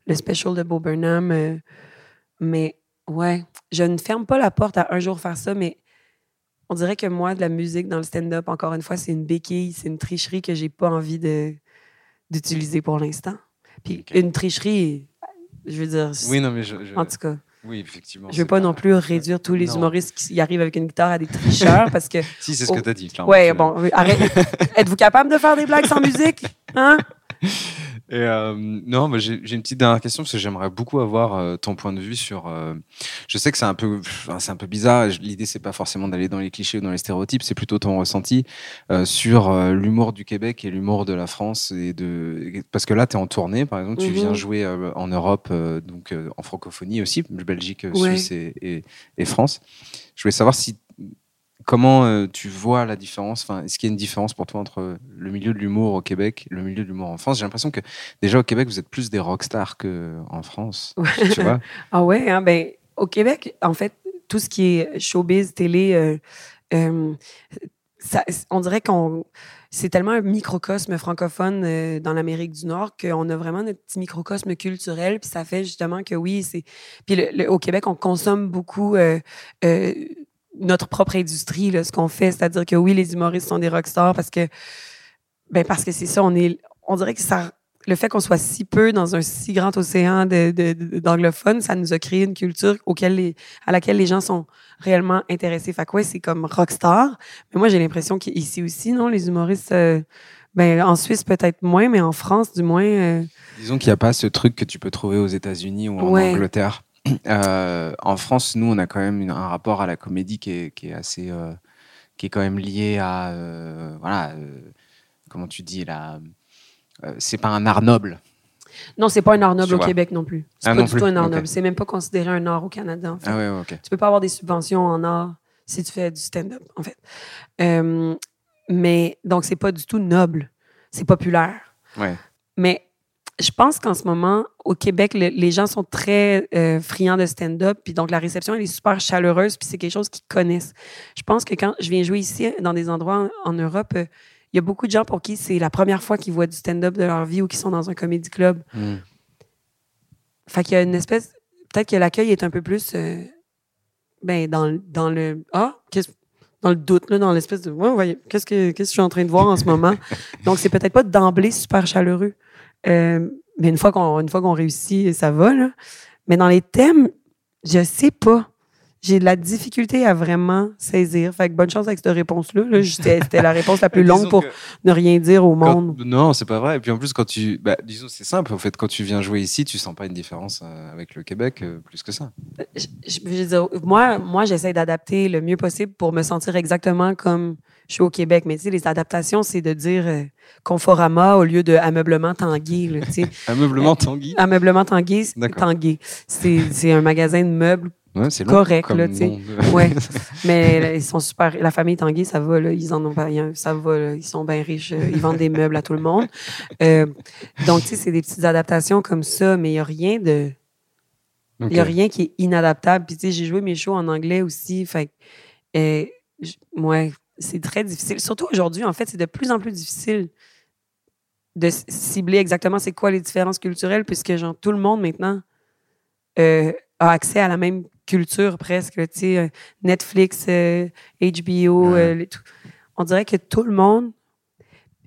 S3: le special de Bo Burnham. euh, mais ouais, je ne ferme pas la porte à un jour faire ça, mais on dirait que moi, de la musique dans le stand-up, encore une fois, c'est une béquille, c'est une tricherie que j'ai pas envie de, d'utiliser pour l'instant. Puis une tricherie, je veux dire,
S2: Oui, non, mais je. je-
S3: en tout cas.
S2: Oui, effectivement.
S3: Je veux
S2: c'est
S3: pas non plus réduire tous les
S2: Non.
S3: humoristes qui arrivent avec une guitare à des tricheurs parce que.
S2: Si, c'est ce
S3: Oh.
S2: que tu as dit, Tu-
S3: bon, oui, arrête. Êtes-vous capable de faire des blagues sans musique? Hein?
S2: Et euh, non, j'ai une petite dernière question parce que j'aimerais beaucoup avoir euh, ton point de vue sur. euh, je sais que c'est un peu, c'est un peu bizarre. L'idée c'est pas forcément d'aller dans les clichés ou dans les stéréotypes, c'est plutôt ton ressenti sur l'humour du Québec et l'humour de la France et de parce que là tu es en tournée par exemple, tu
S3: Mhm.
S2: viens jouer euh, en Europe donc en francophonie aussi, Belgique,
S3: Ouais.
S2: Suisse et, et- et France. Je voulais savoir si comment euh, tu vois la différence? Enfin, est-ce qu'il y a une différence pour toi entre le milieu de l'humour au Québec et le milieu de l'humour en France? J'ai l'impression que déjà au Québec, vous êtes plus des rockstars qu'en France. tu vois?
S3: Ah ouais, hein, ben, au Québec, en fait, tout ce qui est showbiz, télé, euh, euh, ça- on dirait qu'on. C'est tellement un microcosme francophone euh, dans l'Amérique du Nord qu'on a vraiment notre petit microcosme culturel. Puis ça fait justement que oui, c'est. Puis le- le- au Québec, on consomme beaucoup euh, euh, notre propre industrie, là, ce qu'on fait. C'est-à-dire que oui, les humoristes sont des rockstars parce que. Ben parce que c'est ça, on est. On dirait que ça. Le fait qu'on soit si peu dans un si grand océan de- de- de- d'anglophones, ça nous a créé une culture auquel les, à laquelle les gens sont réellement intéressés. Fait que ouais, c'est comme rockstar. Mais moi, j'ai l'impression qu'ici aussi, non, les humoristes, euh, ben, en Suisse peut-être moins, mais en France, du moins, euh,
S2: Disons qu'il n'y a pas ce truc que tu peux trouver aux États-Unis ou en
S3: Ouais.
S2: Angleterre. Euh, en France, nous, on a quand même une- un rapport à la comédie qui est, qui est assez, euh, qui est quand même lié à, euh, voilà, comment tu dis là, c'est pas un art noble.
S3: non, c'est pas un art noble au. Québec non plus. C'est
S2: Ah,
S3: pas
S2: non
S3: du
S2: plus?
S3: tout un art
S2: Ok.
S3: noble. C'est même pas considéré un art au Canada, en fait.
S2: Ah ouais, ouais, ok.
S3: Tu peux pas avoir des subventions en art si tu fais du stand-up, en fait. Euh, mais donc, c'est pas du tout noble. C'est populaire.
S2: Ouais.
S3: Mais je pense qu'en ce moment, au Québec, le- les gens sont très euh, friands de stand-up. Puis donc, la réception, elle est super chaleureuse. Puis c'est quelque chose qu'ils connaissent. Je pense que quand je viens jouer ici, dans des endroits en, en Europe, euh, il y a beaucoup de gens pour qui c'est la première fois qu'ils voient du stand-up de leur vie ou qui sont dans un comédie club.
S2: Mm.
S3: Fait qu'il y a une espèce. Peut-être que l'accueil est un peu plus. euh, ben, dans, le- dans le. Ah, qu'est-ce- dans le doute, là, dans l'espèce de. Ouais, ouais, qu'est-ce que, qu'est-ce que je suis en train de voir en ce moment? Donc, c'est peut-être pas d'emblée super chaleureux. Euh, mais une fois qu'on, une fois qu'on réussit, ça va, là. Mais dans les thèmes, je sais pas. J'ai de la difficulté à vraiment saisir. Fait que bonne chance avec cette réponse-là. là. C'était, la réponse la plus longue pour ne rien dire au
S2: Quand-
S3: monde.
S2: non, c'est pas vrai. Et puis en plus, quand tu, bah, disons, c'est simple. En fait, quand tu viens jouer ici, tu sens pas une différence euh, avec le Québec euh, plus que ça.
S3: je, je- je veux dire, moi, moi j'essaie d'adapter le mieux possible pour me sentir exactement comme je suis au Québec. Mais tu sais, les adaptations, c'est de dire euh, Conforama au lieu de ameublement Tanguy. là, tu sais.
S2: Ameublement Tanguy?
S3: ameublement Tanguy. Tanguy. C'est un magasin de meubles.
S2: Ouais, c'est
S3: correct, là, tu sais. Ouais. Mais là, ils sont super. La famille Tanguy, ça va, là, ils en ont pas rien. Ça va, là, ils sont bien riches. euh, Ils vendent des meubles à tout le monde. Euh, donc, tu sais, c'est des petites adaptations comme ça, mais il n'y a rien de. Il
S2: Ok.
S3: n'y a rien qui est inadaptable. Puis, tu sais, j'ai joué mes shows en anglais aussi. Fait euh, ouais, c'est très difficile. Surtout aujourd'hui, en fait, c'est de plus en plus difficile de cibler exactement c'est quoi les différences culturelles, puisque, genre, tout le monde maintenant euh, a accès à la même culture presque. Tu sais, euh, Netflix, euh, HBO,
S2: Ouais.
S3: euh, les tout- on dirait que tout le monde.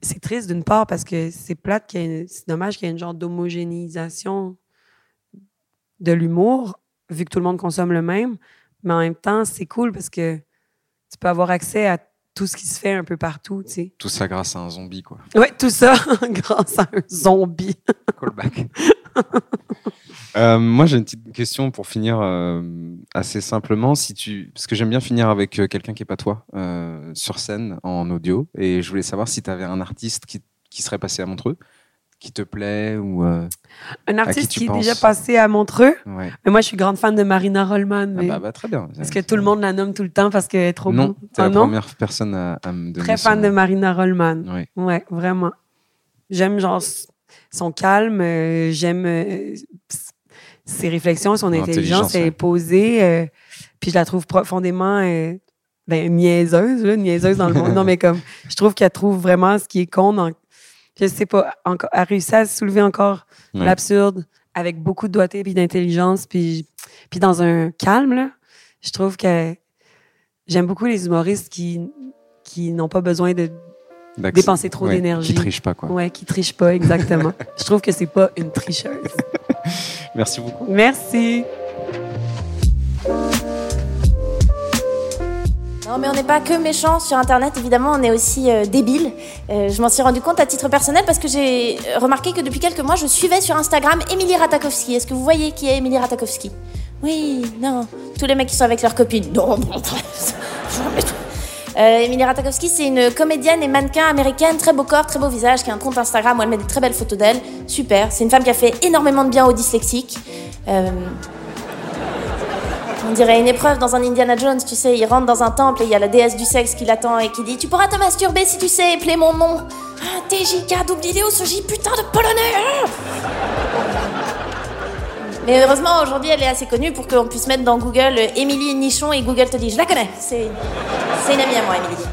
S3: C'est triste d'une part parce que c'est plate, c'est dommage qu'il y ait une genre d'homogénéisation de l'humour, vu que tout le monde consomme le même. Mais en même temps, c'est cool parce que tu peux avoir accès à tout ce qui se fait un peu partout, tu sais.
S2: Tout ça grâce à un zombie, quoi.
S3: Ouais, tout ça grâce à un zombie.
S2: Callback. Euh, moi, j'ai une petite question pour finir euh, assez simplement. Si tu... Parce que j'aime bien finir avec euh, quelqu'un qui n'est pas toi euh, sur scène en audio. Et je voulais savoir si tu avais un artiste qui, qui serait passé à Montreux, qui te plaît ou. euh,
S3: Un artiste qui, est déjà passé à Montreux.
S2: Ouais.
S3: Mais moi, je suis grande fan de Marina Rollman.
S2: Ah bah, bah, très bien.
S3: Parce que tout le monde la nomme tout le temps parce qu'elle est trop
S2: Non,
S3: bonne.
S2: t'es
S3: Ah
S2: la
S3: non?
S2: première personne à, à me donner
S3: Très
S2: son
S3: fan de. Marina Rollman.
S2: Ouais.
S3: Ouais, vraiment. J'aime genre son calme, euh, j'aime euh, ses réflexions, son intelligence, elle est posée. euh, puis je la trouve profondément ben, niaiseuse, là, niaiseuse dans le monde. non, mais comme, je trouve qu'elle trouve vraiment ce qui est con. Dans, je sais pas, encore, elle réussit à soulever encore
S2: Ouais.
S3: l'absurde avec beaucoup de doigté et d'intelligence. Puis, puis dans un calme, là, je trouve que j'aime beaucoup les humoristes qui, qui n'ont pas besoin de dépenser trop
S2: ouais,
S3: d'énergie.
S2: Qui triche pas, quoi.
S3: Ouais, qui triche pas, exactement. je trouve que c'est pas une tricheuse.
S2: Merci beaucoup.
S3: Merci.
S4: Non, mais on n'est pas que méchants sur Internet, évidemment, on est aussi euh, débiles. Euh, je m'en suis rendu compte à titre personnel parce que j'ai euh, remarqué que depuis quelques mois, je suivais sur Instagram Émilie Ratakowski. Est-ce que vous voyez qui est Émilie Ratakowski Oui, non. Tous les mecs qui sont avec leurs copines. Non, jamais. Euh, Émilie Ratakowski, c'est une comédienne et mannequin américaine, très beau corps, très beau visage, qui a un compte Instagram où elle met des très belles photos d'elle. Super. C'est une femme qui a fait énormément de bien aux dyslexiques. Euh, on dirait une épreuve dans un Indiana Jones, tu sais, il rentre dans un temple et il y a la déesse du sexe qui l'attend et qui dit Tu pourras te masturber si tu sais épeler mon nom. Ah, TJK, double idéo, ce J putain de polonais ah Mais heureusement, aujourd'hui, elle est assez connue pour qu'on puisse mettre dans Google euh, Émilie Nichon et Google te dit Je la connais, c'est une amie à moi, Émilie.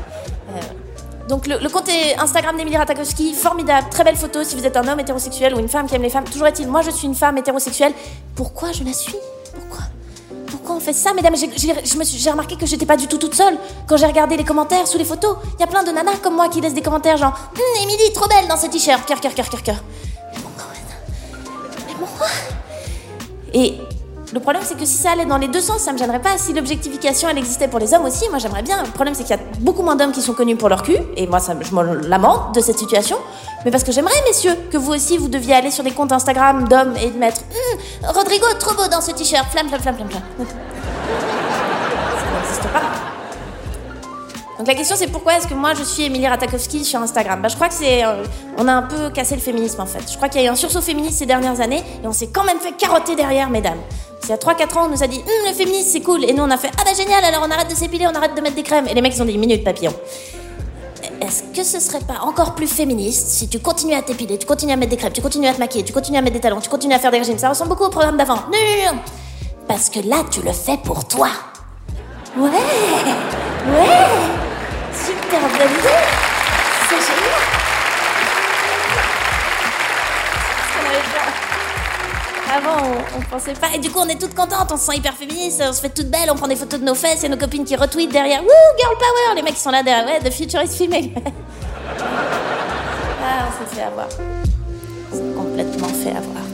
S4: Euh, donc le, compte Instagram d'Emilie Ratakowski, formidable, très belle photo si vous êtes un homme hétérosexuel ou une femme qui aime les femmes. Toujours est-il, moi je suis une femme hétérosexuelle. Pourquoi je la suis? Pourquoi? Pourquoi on fait ça, mesdames? J'ai- remarqué que j'étais pas du tout toute seule. Quand j'ai regardé les commentaires sous les photos, il y a plein de nanas comme moi qui laissent des commentaires genre Hum, Émilie, trop belle dans ce t-shirt, cœur, cœur, cœur, cœur, cœur. Mais pourquoi Mais pourquoi? Et le problème, c'est que si ça allait dans les deux sens, ça me gênerait pas. Si l'objectification, elle existait pour les hommes aussi, moi j'aimerais bien. Le problème, c'est qu'il y a beaucoup moins d'hommes qui sont connus pour leur cul, et moi, je me lamente de cette situation. Mais parce que j'aimerais, messieurs, que vous aussi, vous deviez aller sur des comptes Instagram d'hommes et de mettre Hum, Rodrigo, trop beau dans ce t-shirt, flamme, flamme, flamme, flamme, flamme. Ça n'existe pas. Donc la question c'est pourquoi est-ce que moi je suis Emilie Ratakowski sur Instagram? Bah, Je crois que c'est... euh, on a un peu cassé le féminisme en fait. Je crois qu'il y a eu un sursaut féministe ces dernières années et on s'est quand même fait carotter derrière, mesdames. Il y a 3-4 ans, on nous a dit Hum, le féminisme c'est cool. Et nous on a fait Ah bah génial, alors on arrête de s'épiler, on arrête de mettre des crèmes. Et les mecs ils ont dit Minute papillon. Est-ce que ce serait pas encore plus féministe si tu continues à t'épiler, tu continues à mettre des crèmes, tu continues à te maquiller, tu continues à mettre des talons, tu continues à faire des régimes? Ça ressemble beaucoup au programme d'avant. Non. Parce que là, tu le fais pour toi. Ouais, ouais. Super bonne idée. C'est génial. Avant, on, on pensait pas. Et du coup, on est toutes contentes, on se sent hyper féministe, on se fait toutes belles, on prend des photos de nos fesses, a nos copines qui retweetent derrière. Wouh, girl power Les mecs sont là derrière. Ouais, The Future is filming. ah, on s'est fait avoir. On s'est complètement fait avoir.